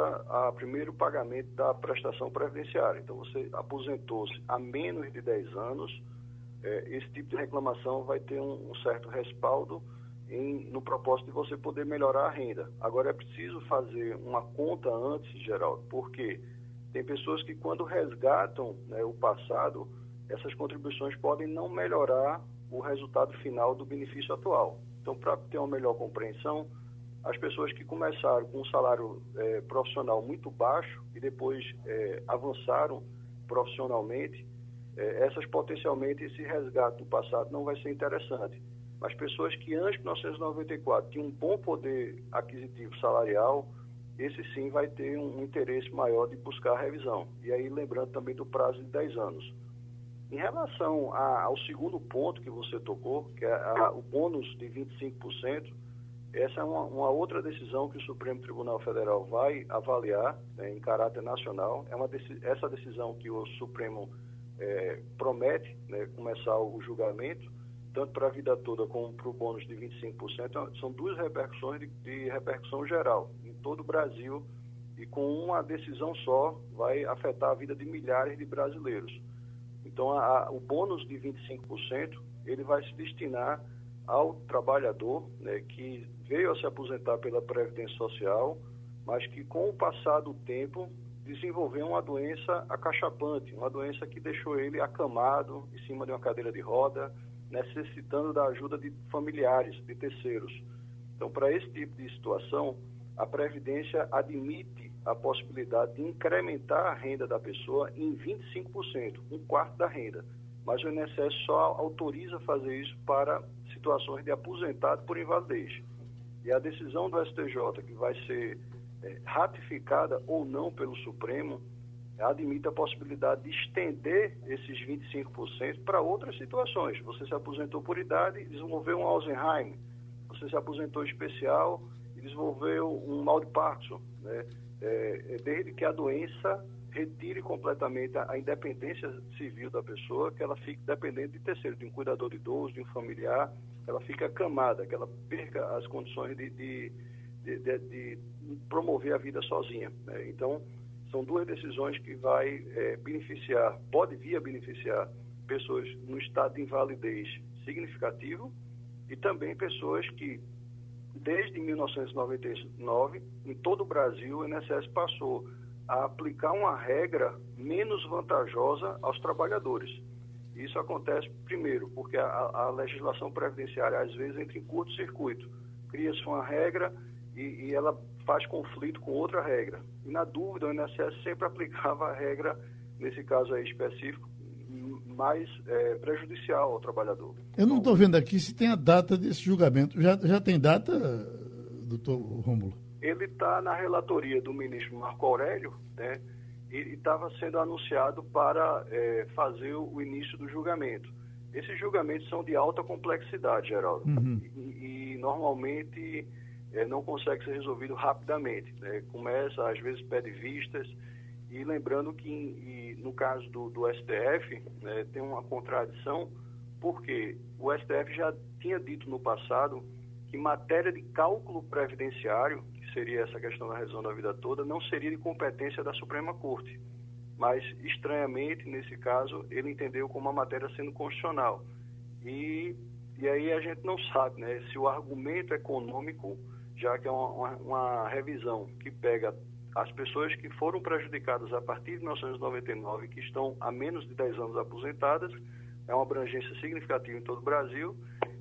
o primeiro pagamento da prestação previdenciária. Então, você aposentou-se há menos de 10 anos, é, esse tipo de reclamação vai ter um, um certo respaldo em, no propósito de você poder melhorar a renda. Agora é preciso fazer uma conta antes, Geraldo, porque tem pessoas que quando resgatam né, o passado, essas contribuições podem não melhorar o resultado final do benefício atual. Então para ter uma melhor compreensão, as pessoas que começaram com um salário é, profissional muito baixo e depois é, avançaram profissionalmente, é, essas potencialmente esse resgate do passado não vai ser interessante. Mas pessoas que antes de 1994 tinham um bom poder aquisitivo salarial, esse sim vai ter um interesse maior de buscar a revisão. E aí lembrando também do prazo de 10 anos. Em relação a, ao segundo ponto que você tocou, que é a, o bônus de 25%, essa é uma, uma, outra decisão que o Supremo Tribunal Federal vai avaliar né, em caráter nacional. É uma essa decisão que o Supremo é, promete né, começar o julgamento, tanto para a vida toda como para o bônus de 25%. São duas repercussões de, de repercussão geral em todo o Brasil e com uma decisão só vai afetar a vida de milhares de brasileiros. Então, a, a, o bônus de 25% ele vai se destinar ao trabalhador né, que veio a se aposentar pela Previdência Social, mas que com o passar do tempo desenvolveu uma doença acachapante, uma doença que deixou ele acamado em cima de uma cadeira de roda, necessitando da ajuda de familiares, de terceiros. Então, para esse tipo de situação, a Previdência admite a possibilidade de incrementar a renda da pessoa em 25%, um quarto da renda. Mas o INSS só autoriza fazer isso para situações de aposentado por invalidez. E a decisão do STJ, que vai ser é, ratificada ou não pelo Supremo, admite a possibilidade de estender esses 25% para outras situações. Você se aposentou por idade desenvolveu um Alzheimer. Você se aposentou especial e desenvolveu um mal de Parkinson. Né? É desde que a doença retire completamente a, a, independência civil da pessoa, que ela fique dependente de terceiro, de um cuidador idoso, de um familiar, ela fica acamada, que ela perca as condições de, de, de, de promover a vida sozinha. Né? Então, são duas decisões que vai é, beneficiar, pode vir a beneficiar pessoas no estado de invalidez significativo e também pessoas que, desde 1999, em todo o Brasil, o INSS passou a aplicar uma regra menos vantajosa aos trabalhadores. Isso acontece, primeiro, porque a, a legislação previdenciária, às vezes, entra em curto-circuito. Cria-se uma regra e, e, ela faz conflito com outra regra. E, na dúvida, o INSS sempre aplicava a regra, nesse caso aí específico, mais é, prejudicial ao trabalhador. Eu não estou vendo aqui se tem a data desse julgamento. Já, já tem data, doutor Rômulo? Ele está na relatoria do ministro Marco Aurélio, né, e estava sendo anunciado para é, fazer o início do julgamento. Esses julgamentos são de alta complexidade, Geraldo, uhum. e, e, normalmente é, não consegue ser resolvido rapidamente. Né? Começa, às vezes, pede vistas, e lembrando que e, no caso do, do STF né, tem uma contradição, porque o STF já tinha dito no passado que matéria de cálculo previdenciário, seria essa questão da revisão da vida toda, não seria de competência da Suprema Corte. Mas, estranhamente, nesse caso, ele entendeu como uma matéria sendo constitucional. E, e aí a gente não sabe né, se o argumento econômico, já que é uma, uma, revisão que pega as pessoas que foram prejudicadas a partir de 1999, que estão há menos de 10 anos aposentadas, é uma abrangência significativa em todo o Brasil,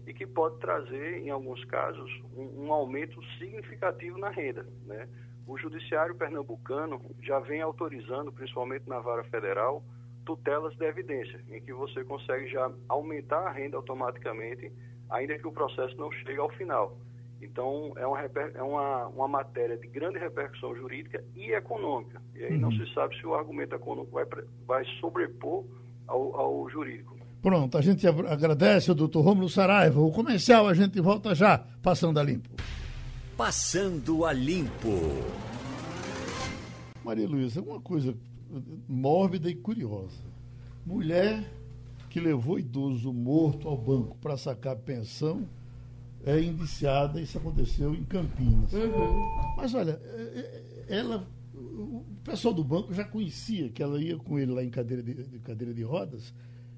e que pode trazer, em alguns casos, um, um aumento significativo na renda. Né? O Judiciário Pernambucano já vem autorizando, principalmente na vara federal, tutelas de evidência, em que você consegue já aumentar a renda automaticamente, ainda que o processo não chegue ao final. Então, é uma, é uma, uma matéria de grande repercussão jurídica e econômica. E aí uhum. não se sabe se o argumento econômico vai, vai sobrepor ao, ao jurídico. Pronto, a gente agradece ao doutor Romulo Saraiva. O comercial a gente volta já, passando a limpo. Passando a limpo. Maria Luísa, uma coisa mórbida e curiosa. Mulher que levou idoso morto ao banco para sacar pensão é indiciada, isso aconteceu em Campinas. Uhum. Mas olha, é, é, ela, o pessoal do banco já conhecia que ela ia com ele lá em cadeira de, de cadeira de rodas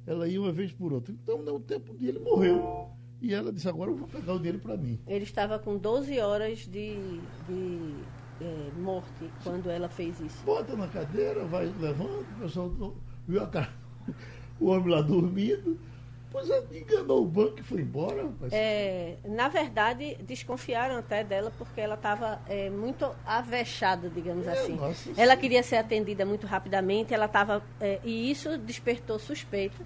ela ia uma vez por outra. Então, no tempo dele, morreu. E ela disse, agora eu vou pegar o dele para mim. Ele estava com 12 horas de, de é, morte quando ela fez isso. Bota na cadeira, vai levando, o pessoal viu a cara, o homem lá dormindo, Pois é, enganou o banco e foi embora, rapaz. É, na verdade, desconfiaram até dela porque ela estava é, muito avexada, digamos É, assim. nossa Ela queria ser atendida muito rapidamente, ela estava. é, e isso despertou suspeito,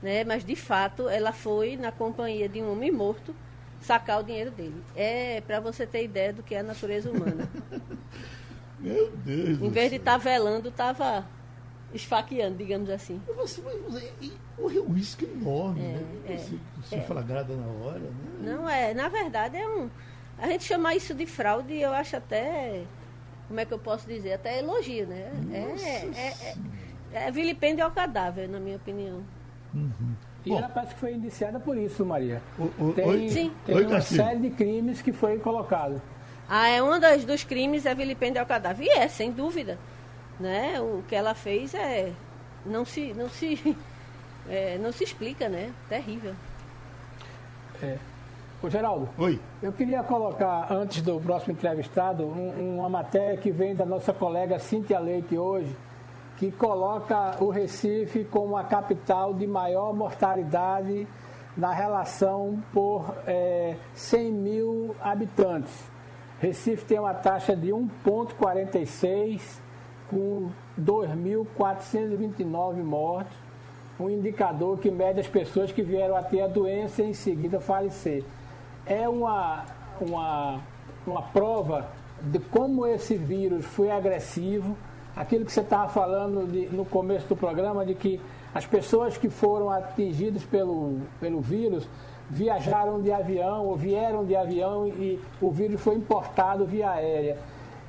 né? Mas de fato ela foi na companhia de um homem morto sacar o dinheiro dele. É para você ter ideia do que é a natureza humana. Meu Deus em vez de estar velando, estava esfaqueando, digamos assim. Você, você, e correu um risco enorme, né? é, Você, você é. flagrada na hora, né? Não é, na verdade é um. A gente chamar isso de fraude, eu acho até. Como é que eu posso dizer? Até elogio, né? Nossa É, é, é, é vilipêndio ao cadáver, na minha opinião. E Bom. ela parece que foi indiciada por isso, Maria. O- o- Tem, oi? Sim. tem Oi, uma Castilho. série de crimes que foi colocado. Ah, é um das, dos crimes é vilipêndio ao cadáver. E é, sem dúvida. Né? O que ela fez é. Não se. Não se, é, não se explica, né? Terrível. Ô, Geraldo, Oi. eu queria colocar, antes do próximo entrevistado, um- uma matéria que vem da nossa colega Cíntia Leite hoje, que coloca o Recife como a capital de maior mortalidade na relação por eh, 100 mil habitantes. Recife tem uma taxa de 1,46, com 2.429 mortos, um indicador que mede as pessoas que vieram a ter a doença e em seguida falecer. É uma, uma, uma prova de como esse vírus foi agressivo. Aquilo que você estava falando de- no começo do programa, de que as pessoas que foram atingidas pelo, pelo vírus viajaram de avião ou vieram de avião e o vírus foi importado via aérea.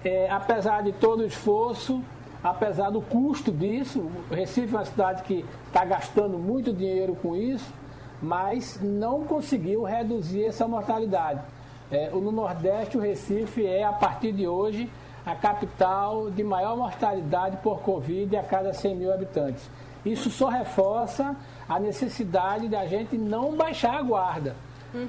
É, apesar de todo o esforço, apesar do custo disso, o Recife é uma cidade que está gastando muito dinheiro com isso, mas não conseguiu reduzir essa mortalidade. É, no Nordeste, o Recife é, a partir de hoje, a capital de maior mortalidade por Covid a cada 100 mil habitantes. Isso só reforça a necessidade da gente não baixar a guarda.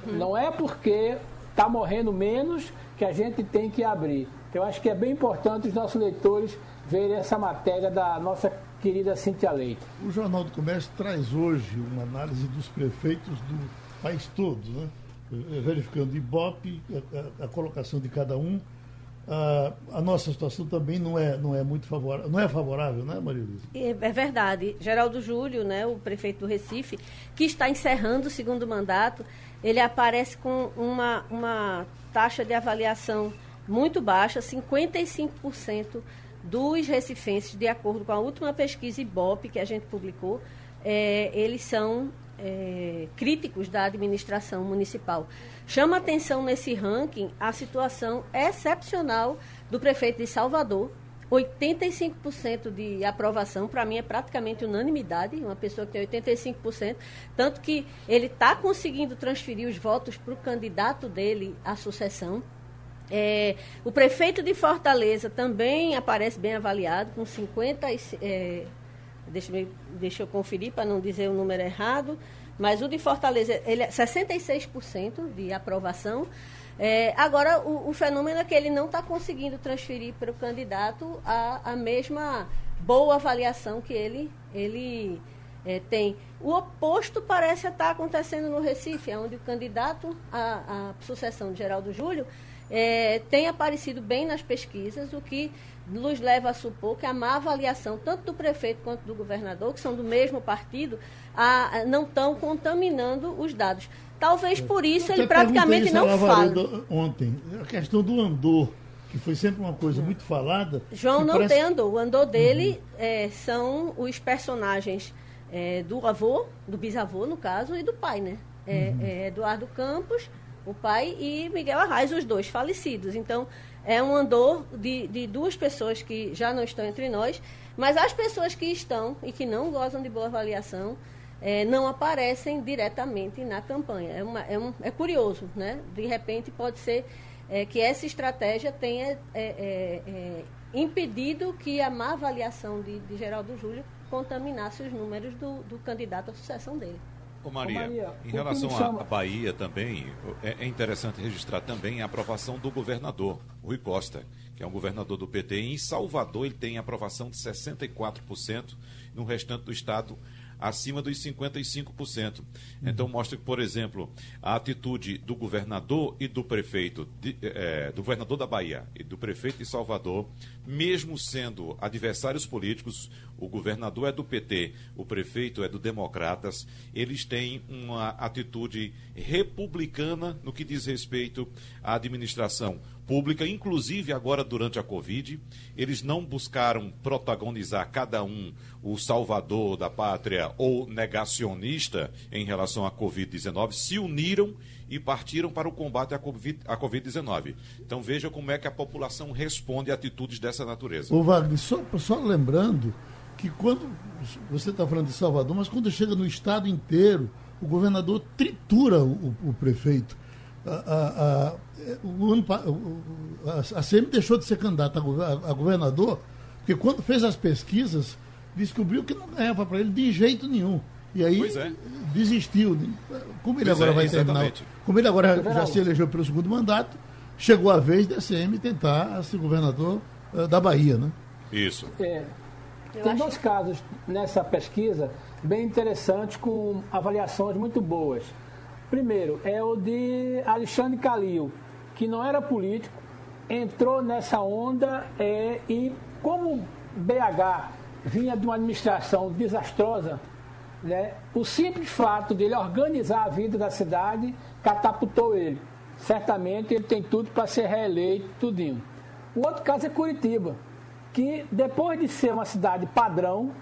Não é porque está morrendo menos que a gente tem que abrir. Eu acho que é bem importante os nossos leitores verem essa matéria da nossa querida Cintia Leite. O Jornal do Comércio traz hoje uma análise dos prefeitos do país todo, né? Eh, verificando o Ibope, a, a- a colocação de cada um. Ah, a nossa situação também não é, não é muito favorável, não é favorável, né, Maria Luísa? É é verdade. Geraldo Júlio, né, o prefeito do Recife, que está encerrando o segundo mandato, ele aparece com uma, uma taxa de avaliação muito baixa, 55% dos recifenses, de acordo com a última pesquisa IBOP que a gente publicou, é, eles são é, críticos da administração municipal. Chama atenção nesse ranking a situação excepcional do prefeito de Salvador, 85% de aprovação, para mim é praticamente unanimidade, uma pessoa que tem 85%, tanto que ele está conseguindo transferir os votos para o candidato dele à sucessão. É, o prefeito de Fortaleza também aparece bem avaliado, com 50, e- é, deixa, eu- deixa eu conferir para não dizer o número errado, mas o de Fortaleza, ele é 66% de aprovação. É, agora, o, o fenômeno é que ele não está conseguindo transferir para o candidato a, a mesma boa avaliação que ele, ele é, tem. O oposto parece estar acontecendo no Recife, onde o candidato à, à sucessão de Geraldo Júlio é, tem aparecido bem nas pesquisas, o que nos leva a supor que a má avaliação, tanto do prefeito quanto do governador, que são do mesmo partido, a- não estão contaminando os dados. Talvez por isso Eu ele praticamente isso não fala. Ontem, a questão do andor, que foi sempre uma coisa muito falada. João não parece- tem andor. O andor dele é, são os personagens é, do avô, do bisavô, no caso, e do pai, né? É, é Eduardo Campos, o pai, e Miguel Arraes, os dois falecidos. Então, é um andor de, de duas pessoas que já não estão entre nós, mas as pessoas que estão e que não gozam de boa avaliação é, não aparecem diretamente na campanha. É, uma- é um- é curioso, né? De repente pode ser é, que essa estratégia tenha é, é, é, impedido que a má avaliação de, de Geraldo Júlio contaminasse os números do, do candidato à sucessão dele. Ô Maria, Ô, Maria, em relação à chama- Bahia também, é, é interessante registrar também a aprovação do governador, Rui Costa, que é um governador do PT. Em Salvador ele tem aprovação de 64%, no restante do estado acima dos 55%. Então mostra que, por exemplo, a atitude do governador e do prefeito, de, é, do governador da Bahia e do prefeito de Salvador, mesmo sendo adversários políticos, o governador é do PT, o prefeito é do Democratas, eles têm uma atitude republicana no que diz respeito à administração pública, inclusive agora durante a Covid. Eles não buscaram protagonizar cada um o salvador da pátria ou negacionista em relação à Covid-19, se uniram e partiram para o combate à Covid-19. Então veja como é que a população responde a atitudes dessa natureza. O Wagner, só, só lembrando que quando você está falando de Salvador, mas quando chega no estado inteiro, o governador tritura o, o prefeito. A, a, o ano, a, a CM deixou de ser candidata a, a governador, porque quando fez as pesquisas, descobriu que não ganhava para ele de jeito nenhum. E aí é. desistiu. Como ele pois agora é, vai exatamente. terminar. Como ele agora já se elegeu pelo segundo mandato, chegou a vez da CM tentar ser governador uh, da Bahia, né? Isso. É, tem dois casos nessa pesquisa bem interessantes, com avaliações muito boas. Primeiro, é o de Alexandre Calil, que não era político, entrou nessa onda é, e, como BH vinha de uma administração desastrosa, né, o simples fato dele organizar a vida da cidade catapultou ele. Certamente ele tem tudo para ser reeleito, tudinho. O outro caso é Curitiba que depois de ser uma cidade padrão,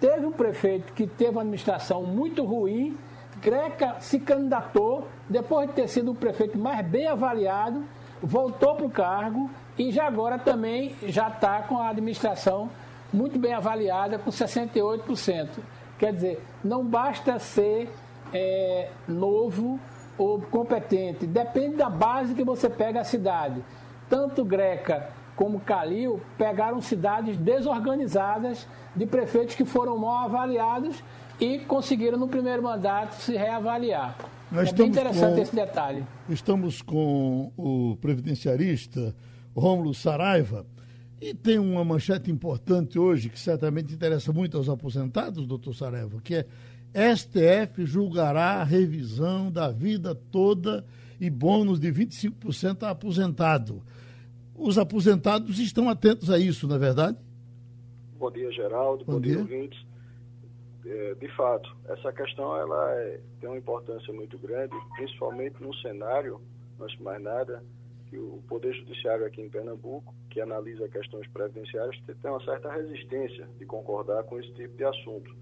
teve um prefeito que teve uma administração muito ruim, Greca se candidatou, depois de ter sido o prefeito mais bem avaliado, voltou para o cargo e já agora também já está com a administração muito bem avaliada, com 68%. Quer dizer, não basta ser é, novo ou competente, depende da base que você pega a cidade. Tanto Greca como Calil, pegaram cidades desorganizadas de prefeitos que foram mal avaliados e conseguiram no primeiro mandato se reavaliar. Nós é bem interessante com, esse detalhe. Estamos com o previdenciarista Rômulo Saraiva e tem uma manchete importante hoje que certamente interessa muito aos aposentados, doutor Saraiva, que é STF julgará a revisão da vida toda e bônus de 25% a aposentado os aposentados estão atentos a isso, não é verdade? Bom dia, Geraldo. Bom, Bom dia, ouvintes. É, de fato, essa questão ela é, tem uma importância muito grande, principalmente no cenário, antes de mais nada, que o Poder Judiciário aqui em Pernambuco, que analisa questões previdenciárias, tem uma certa resistência de concordar com esse tipo de assunto.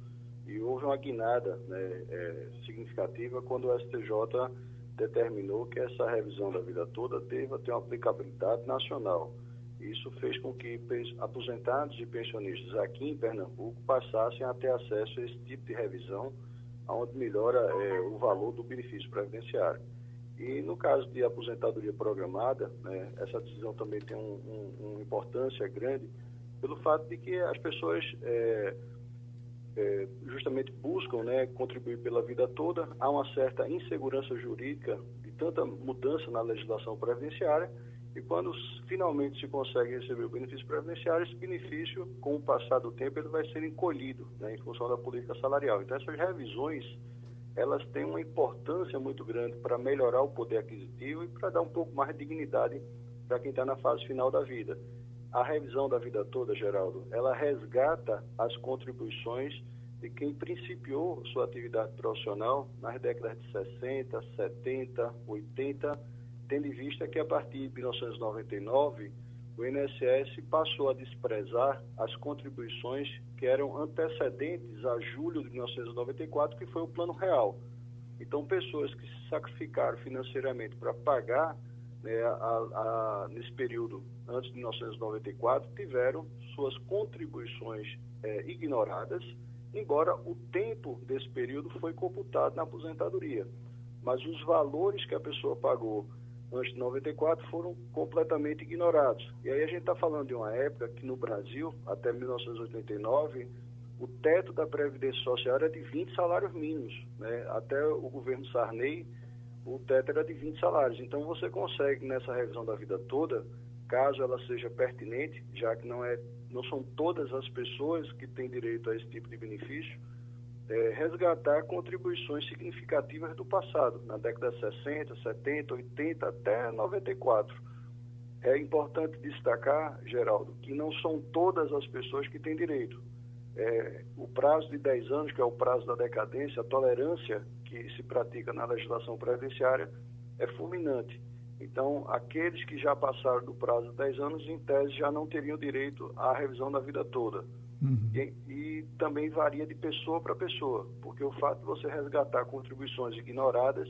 E houve uma guinada né, é, significativa quando o STJ determinou que essa revisão da vida toda deva ter uma aplicabilidade nacional. Isso fez com que aposentados e pensionistas aqui em Pernambuco passassem a ter acesso a esse tipo de revisão, onde melhora é, o valor do benefício previdenciário. E no caso de aposentadoria programada, né, essa decisão também tem um, um, uma importância grande pelo fato de que as pessoas é, é, justamente buscam né, contribuir pela vida toda. Há uma certa insegurança jurídica de tanta mudança na legislação previdenciária e quando finalmente se consegue receber o benefício previdenciário, esse benefício, com o passar do tempo, ele vai ser encolhido né, em função da política salarial. Então, essas revisões, elas têm uma importância muito grande para melhorar o poder aquisitivo e para dar um pouco mais de dignidade para quem está na fase final da vida a revisão da vida toda, Geraldo, ela resgata as contribuições de quem principiou sua atividade profissional nas décadas de 60, 70, 80, tendo em vista que a partir de 1999 o INSS passou a desprezar as contribuições que eram antecedentes a julho de 1994, que foi o Plano Real. Então, pessoas que se sacrificaram financeiramente para pagar né, a, a, nesse período antes de 1994 tiveram suas contribuições é, ignoradas, embora o tempo desse período foi computado na aposentadoria. Mas os valores que a pessoa pagou antes de 94 foram completamente ignorados. E aí a gente está falando de uma época que no Brasil, até 1989, o teto da Previdência Social era de 20 salários mínimos. Né? Até o governo Sarney o teto era de 20 salários. Então você consegue nessa revisão da vida toda, caso ela seja pertinente, já que não é não são todas as pessoas que têm direito a esse tipo de benefício, é, resgatar contribuições significativas do passado, na década de 60, 70, 80 até 94. É importante destacar, Geraldo, que não são todas as pessoas que têm direito. É, o prazo de 10 anos, que é o prazo da decadência, a tolerância que se pratica na legislação previdenciária, é fulminante. Então, aqueles que já passaram do prazo de 10 anos, em tese, já não teriam direito à revisão da vida toda. Uhum. E, e, também varia de pessoa para pessoa, porque o fato de você resgatar contribuições ignoradas,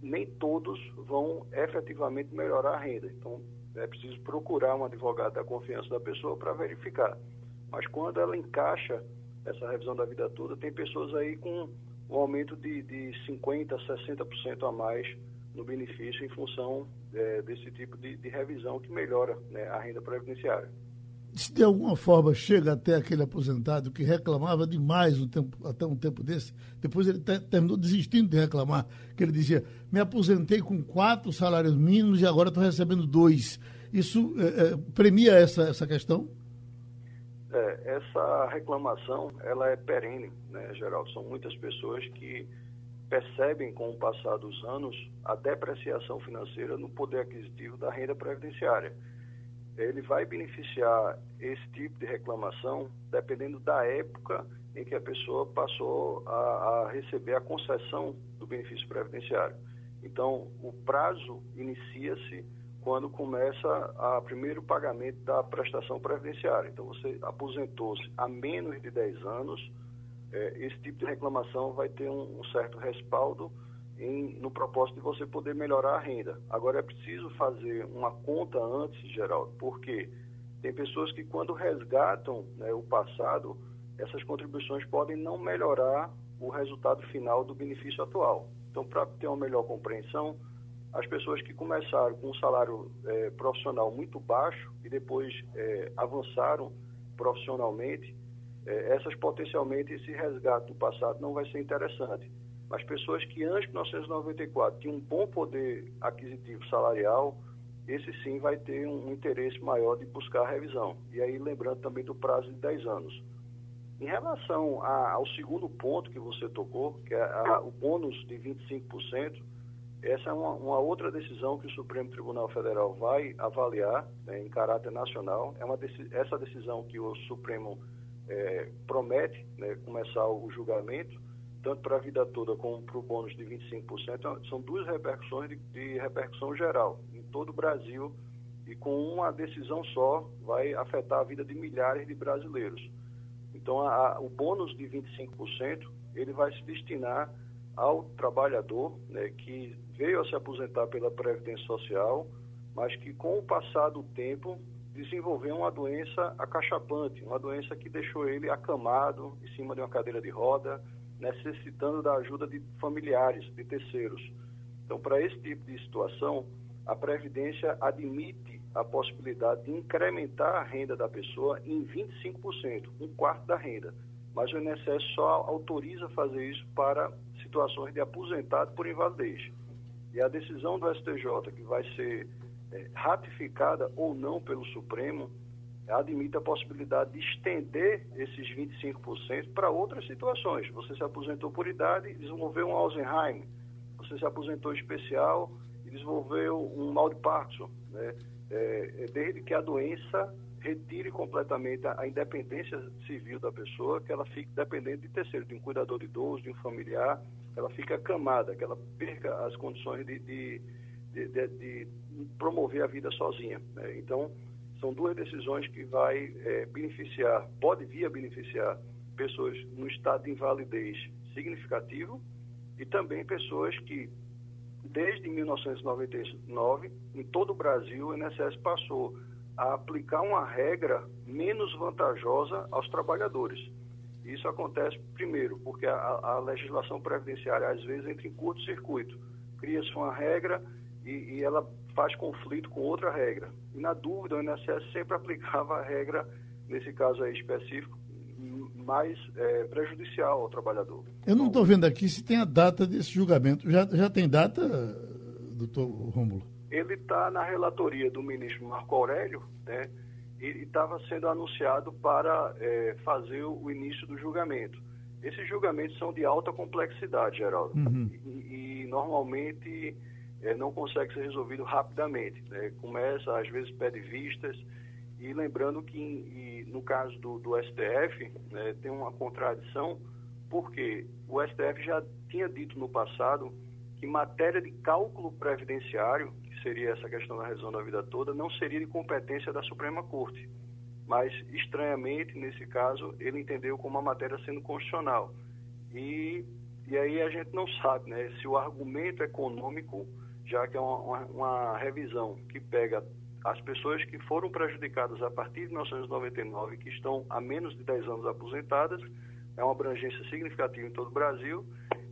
nem todos vão efetivamente melhorar a renda. Então, é preciso procurar um advogado da confiança da pessoa para verificar. Mas quando ela encaixa essa revisão da vida toda, tem pessoas aí com um aumento de, de 50%, 60% a mais no benefício em função é, desse tipo de, de, revisão que melhora né, a renda previdenciária. Se de alguma forma chega até aquele aposentado que reclamava demais um tempo, até um tempo desse, depois ele terminou desistindo de reclamar, que ele dizia, me aposentei com quatro salários mínimos e agora estou recebendo dois. Isso é, é, premia essa, essa questão? É, essa reclamação ela é perene, né, Geraldo? São muitas pessoas que percebem com o passar dos anos a depreciação financeira no poder aquisitivo da renda previdenciária. Ele vai beneficiar esse tipo de reclamação dependendo da época em que a pessoa passou a, a receber a concessão do benefício previdenciário. Então, o prazo inicia-se quando começa o primeiro pagamento da prestação previdenciária. Então, você aposentou-se há menos de 10 anos, é, esse tipo de reclamação vai ter um, um certo respaldo em, no propósito de você poder melhorar a renda. Agora, é preciso fazer uma conta antes, Geraldo, porque tem pessoas que, quando resgatam né, o passado, essas contribuições podem não melhorar o resultado final do benefício atual. Então, para ter uma melhor compreensão, as pessoas que começaram com um salário é, profissional muito baixo e depois é, avançaram profissionalmente, é, essas potencialmente esse resgate do passado não vai ser interessante. Mas pessoas que antes de 1994 tinham um bom poder aquisitivo salarial, esse sim vai ter um interesse maior de buscar a revisão. E aí lembrando também do prazo de 10 anos. Em relação a, ao segundo ponto que você tocou, que é a, o bônus de 25%, essa é uma, uma, outra decisão que o Supremo Tribunal Federal vai avaliar né, em caráter nacional. É uma essa decisão que o Supremo é, promete né, começar o julgamento, tanto para a vida toda como para o bônus de 25%, são duas repercussões de, de, repercussão geral em todo o Brasil e com uma decisão só vai afetar a vida de milhares de brasileiros. Então, a, a, o bônus de 25% ele vai se destinar ao trabalhador né, que veio a se aposentar pela Previdência Social, mas que com o passar do tempo desenvolveu uma doença acachapante, uma doença que deixou ele acamado em cima de uma cadeira de roda, necessitando da ajuda de familiares, de terceiros. Então, para esse tipo de situação, a Previdência admite a possibilidade de incrementar a renda da pessoa em 25%, um quarto da renda. Mas o INSS só autoriza fazer isso para situações de aposentado por invalidez. E a decisão do STJ, que vai ser é, ratificada ou não pelo Supremo, admite a possibilidade de estender esses 25% para outras situações. Você se aposentou por idade desenvolveu um Alzheimer. Você se aposentou especial e desenvolveu um mal de Parkinson. Né? É, é desde que a doença retire completamente a, a, independência civil da pessoa, que ela fique dependente de terceiro, de um cuidador de idoso, de um familiar, ela fica acamada, que ela perca as condições de, de, de, de promover a vida sozinha. Né? Então, são duas decisões que vai é, beneficiar, pode vir a beneficiar pessoas no estado de invalidez significativo e também pessoas que, desde 1999, em todo o Brasil, o INSS passou a aplicar uma regra menos vantajosa aos trabalhadores. Isso acontece, primeiro, porque a, a legislação previdenciária, às vezes, entra em curto-circuito. Cria-se uma regra e, e, ela faz conflito com outra regra. E, na dúvida, o INSS sempre aplicava a regra, nesse caso aí específico, mais é, prejudicial ao trabalhador. Eu não estou vendo aqui se tem a data desse julgamento. Já, já tem data, doutor Rômulo? Ele está na relatoria do ministro Marco Aurélio, né? e estava sendo anunciado para é, fazer o início do julgamento. Esses julgamentos são de alta complexidade, Geraldo, uhum. e, e, normalmente é, não consegue ser resolvido rapidamente. Né? Começa, às vezes, pede vistas, e lembrando que e, no caso do, do STF né, tem uma contradição, porque o STF já tinha dito no passado que matéria de cálculo previdenciário, que seria essa questão da revisão da vida toda, não seria de competência da Suprema Corte. Mas, estranhamente, nesse caso, ele entendeu como uma matéria sendo constitucional. E, e aí a gente não sabe né, se o argumento econômico, já que é uma, uma, uma revisão que pega as pessoas que foram prejudicadas a partir de 1999, que estão há menos de 10 anos aposentadas, é uma abrangência significativa em todo o Brasil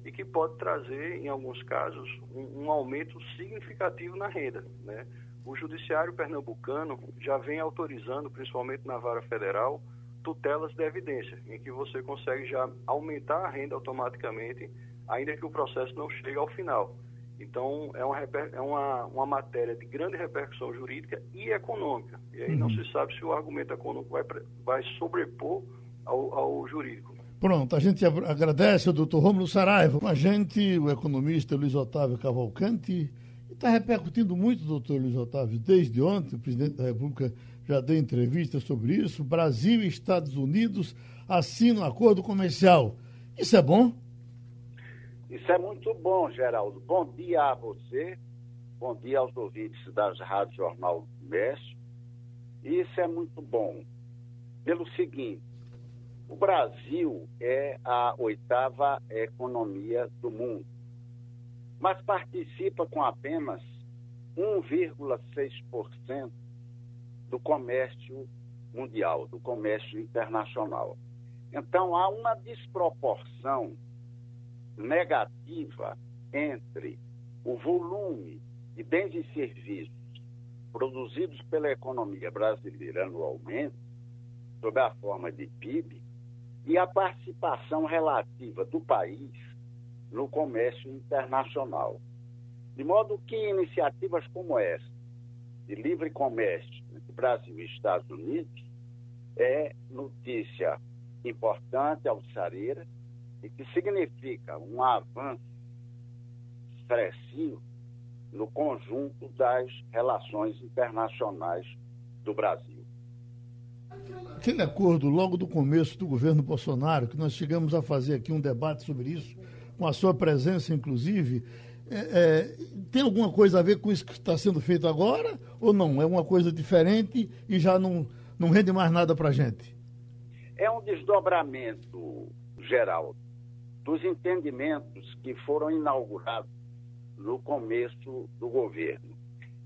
e que pode trazer, em alguns casos, um, um aumento significativo na renda. Né? O Judiciário Pernambucano já vem autorizando, principalmente na vara federal, tutelas de evidência, em que você consegue já aumentar a renda automaticamente, ainda que o processo não chegue ao final. Então, é uma, é uma, uma matéria de grande repercussão jurídica e econômica. E aí uhum. não se sabe se o argumento econômico vai, vai sobrepor ao, ao jurídico. Pronto, a gente agradece ao doutor Romulo Saraiva. Com a gente, o economista Luiz Otávio Cavalcante. Está repercutindo muito, doutor Luiz Otávio, desde ontem. O presidente da República já deu entrevista sobre isso. Brasil e Estados Unidos assinam um acordo comercial. Isso é bom? Isso é muito bom, Geraldo. Bom dia a você, bom dia aos ouvintes das Rádios Jornal do Comércio. Isso é muito bom. Pelo seguinte, o Brasil é a oitava economia do mundo, mas participa com apenas 1,6% do comércio mundial, do comércio internacional. Então, há uma desproporção negativa entre o volume de bens e serviços produzidos pela economia brasileira anualmente, sob a forma de PIB, e a participação relativa do país no comércio internacional. De modo que iniciativas como essa, de livre comércio entre Brasil e Estados Unidos, é notícia importante, alçareira, e que significa um avanço expressivo no conjunto das relações internacionais do Brasil. Aquele acordo logo do começo do governo Bolsonaro, que nós chegamos a fazer aqui um debate sobre isso, com a sua presença, inclusive, é, é, tem alguma coisa a ver com isso que está sendo feito agora ou não? É uma coisa diferente e já não, não rende mais nada para a gente? É um desdobramento geral dos entendimentos que foram inaugurados no começo do governo.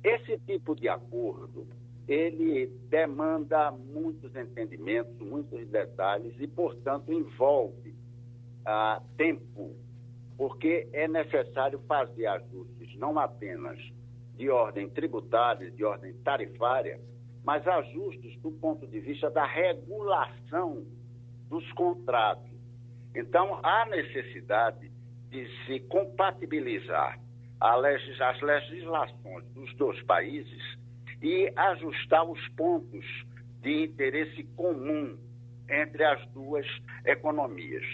Esse tipo de acordo, ele demanda muitos entendimentos, muitos detalhes e, portanto, envolve ah, tempo, porque é necessário fazer ajustes não apenas de ordem tributária, de ordem tarifária, mas ajustes do ponto de vista da regulação dos contratos então, há necessidade de se compatibilizar as legislações dos dois países e ajustar os pontos de interesse comum entre as duas economias.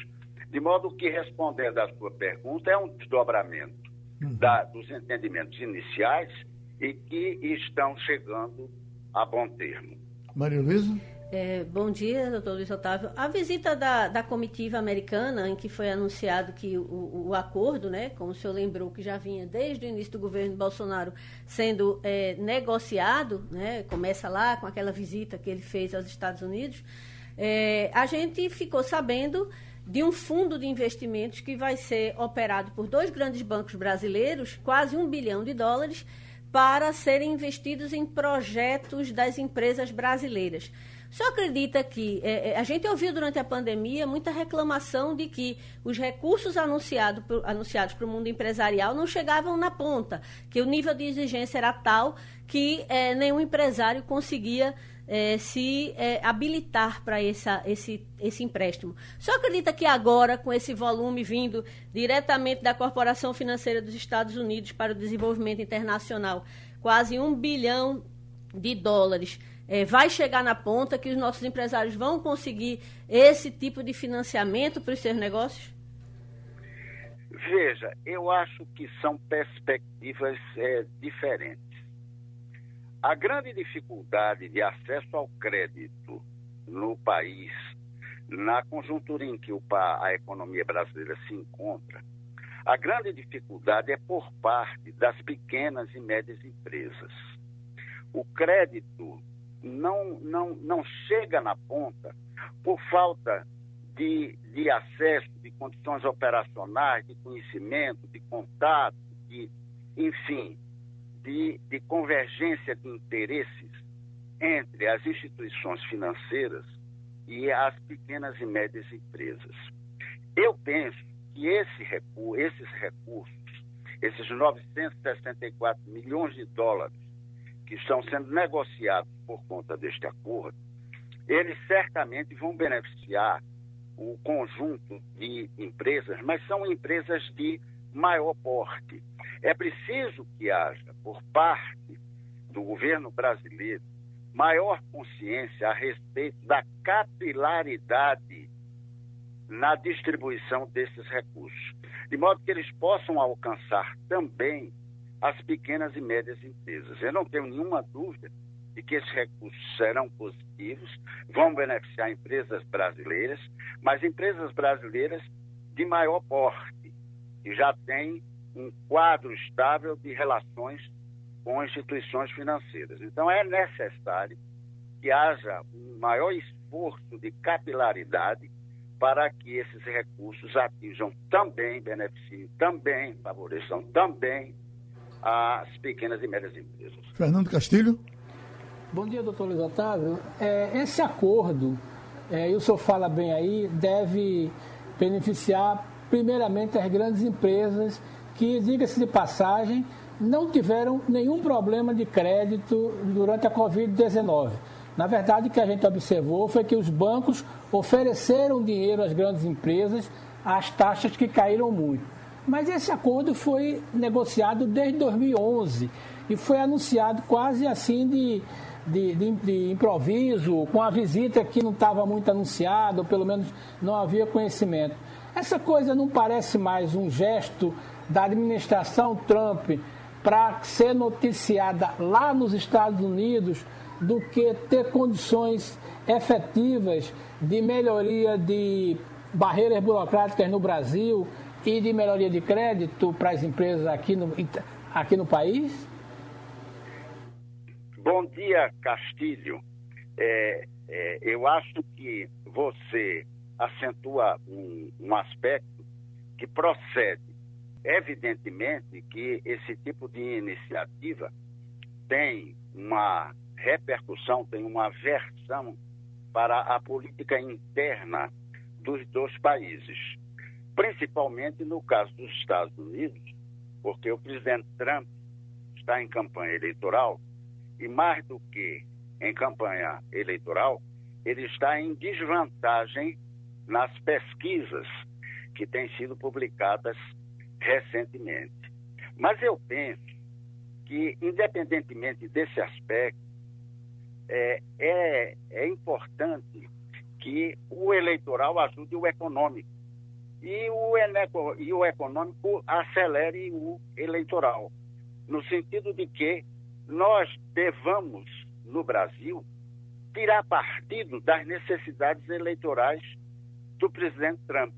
De modo que, respondendo à sua pergunta, é um desdobramento uhum. da, dos entendimentos iniciais e que estão chegando a bom termo. Maria Luísa? É, bom dia, doutor Luiz Otávio. A visita da, da comitiva americana, em que foi anunciado que o, o, acordo, né, como o senhor lembrou, que já vinha desde o início do governo Bolsonaro sendo é, negociado, né, começa lá com aquela visita que ele fez aos Estados Unidos, é, a gente ficou sabendo de um fundo de investimentos que vai ser operado por dois grandes bancos brasileiros, quase um bilhão de dólares, para serem investidos em projetos das empresas brasileiras. Senhor acredita que é, é, a gente ouviu durante a pandemia muita reclamação de que os recursos anunciado, anunciados para o mundo empresarial não chegavam na ponta, que o nível de exigência era tal que é, nenhum empresário conseguia é, se é, habilitar para esse, esse empréstimo. Senhor acredita que agora, com esse volume vindo diretamente da Corporação Financeira dos Estados Unidos para o Desenvolvimento Internacional, quase um bilhão de dólares, é, vai chegar na ponta, que os nossos empresários vão conseguir esse tipo de financiamento para os seus negócios? Veja, eu acho que são perspectivas é, diferentes. A grande dificuldade de acesso ao crédito no país, na conjuntura em que a economia brasileira se encontra, a grande dificuldade é por parte das pequenas e médias empresas. O crédito não, não, não chega na ponta por falta de, de acesso, de condições operacionais, de conhecimento, de contato, de, enfim, de, de convergência de interesses entre as instituições financeiras e as pequenas e médias empresas. Eu penso que esse recu esses recursos, esses 964 milhões de dólares que estão sendo negociados por conta deste acordo, eles certamente vão beneficiar o conjunto de empresas, mas são empresas de maior porte. É preciso que haja, por parte do governo brasileiro, maior consciência a respeito da capilaridade na distribuição desses recursos, de modo que eles possam alcançar também as pequenas e médias empresas. Eu não tenho nenhuma dúvida de que esses recursos serão positivos, vão beneficiar empresas brasileiras, mas empresas brasileiras de maior porte, que já têm um quadro estável de relações com instituições financeiras. Então, é necessário que haja um maior esforço de capilaridade para que esses recursos atinjam também, beneficiem também, favoreçam também as pequenas e médias empresas. Fernando Castilho. Bom dia, doutor Luiz Otávio. É, esse acordo, é, e o senhor fala bem aí, deve beneficiar primeiramente as grandes empresas que, diga-se de passagem, não tiveram nenhum problema de crédito durante a Covid-19. Na verdade, o que a gente observou foi que os bancos ofereceram dinheiro às grandes empresas às taxas que caíram muito. Mas esse acordo foi negociado desde 2011 e foi anunciado quase assim de, de, de, de improviso, com a visita que não estava muito anunciada, ou pelo menos não havia conhecimento. Essa coisa não parece mais um gesto da administração Trump para ser noticiada lá nos Estados Unidos do que ter condições efetivas de melhoria de barreiras burocráticas no Brasil e de melhoria de crédito para as empresas aqui no, aqui no país? Bom dia, Castilho. É, é, eu acho que você acentua um, um aspecto que procede. Evidentemente que esse tipo de iniciativa tem uma repercussão, tem uma versão para a política interna dos dois países, principalmente no caso dos Estados Unidos, porque o presidente Trump está em campanha eleitoral e, mais do que em campanha eleitoral, ele está em desvantagem nas pesquisas que têm sido publicadas recentemente. Mas eu penso que, independentemente desse aspecto, é, é, é importante que o eleitoral ajude o econômico e o, e o econômico acelere o eleitoral, no sentido de que nós devamos, no Brasil, tirar partido das necessidades eleitorais do presidente Trump.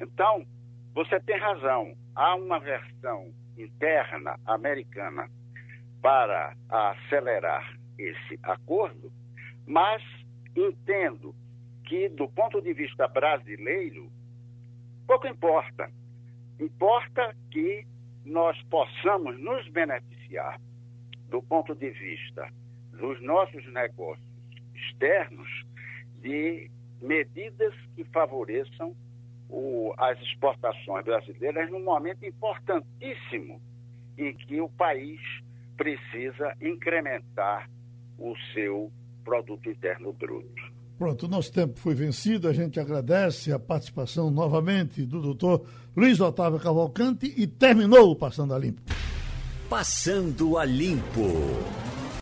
Então, você tem razão, há uma versão interna americana para acelerar esse acordo, mas entendo que, do ponto de vista brasileiro, pouco importa. Importa que nós possamos nos beneficiar do ponto de vista dos nossos negócios externos de medidas que favoreçam o, as exportações brasileiras num momento importantíssimo em que o país precisa incrementar o seu produto interno bruto. Pronto, o nosso tempo foi vencido. A gente agradece a participação novamente do doutor Luiz Otávio Cavalcante e terminou o Passando a Limpo. Passando a Limpo.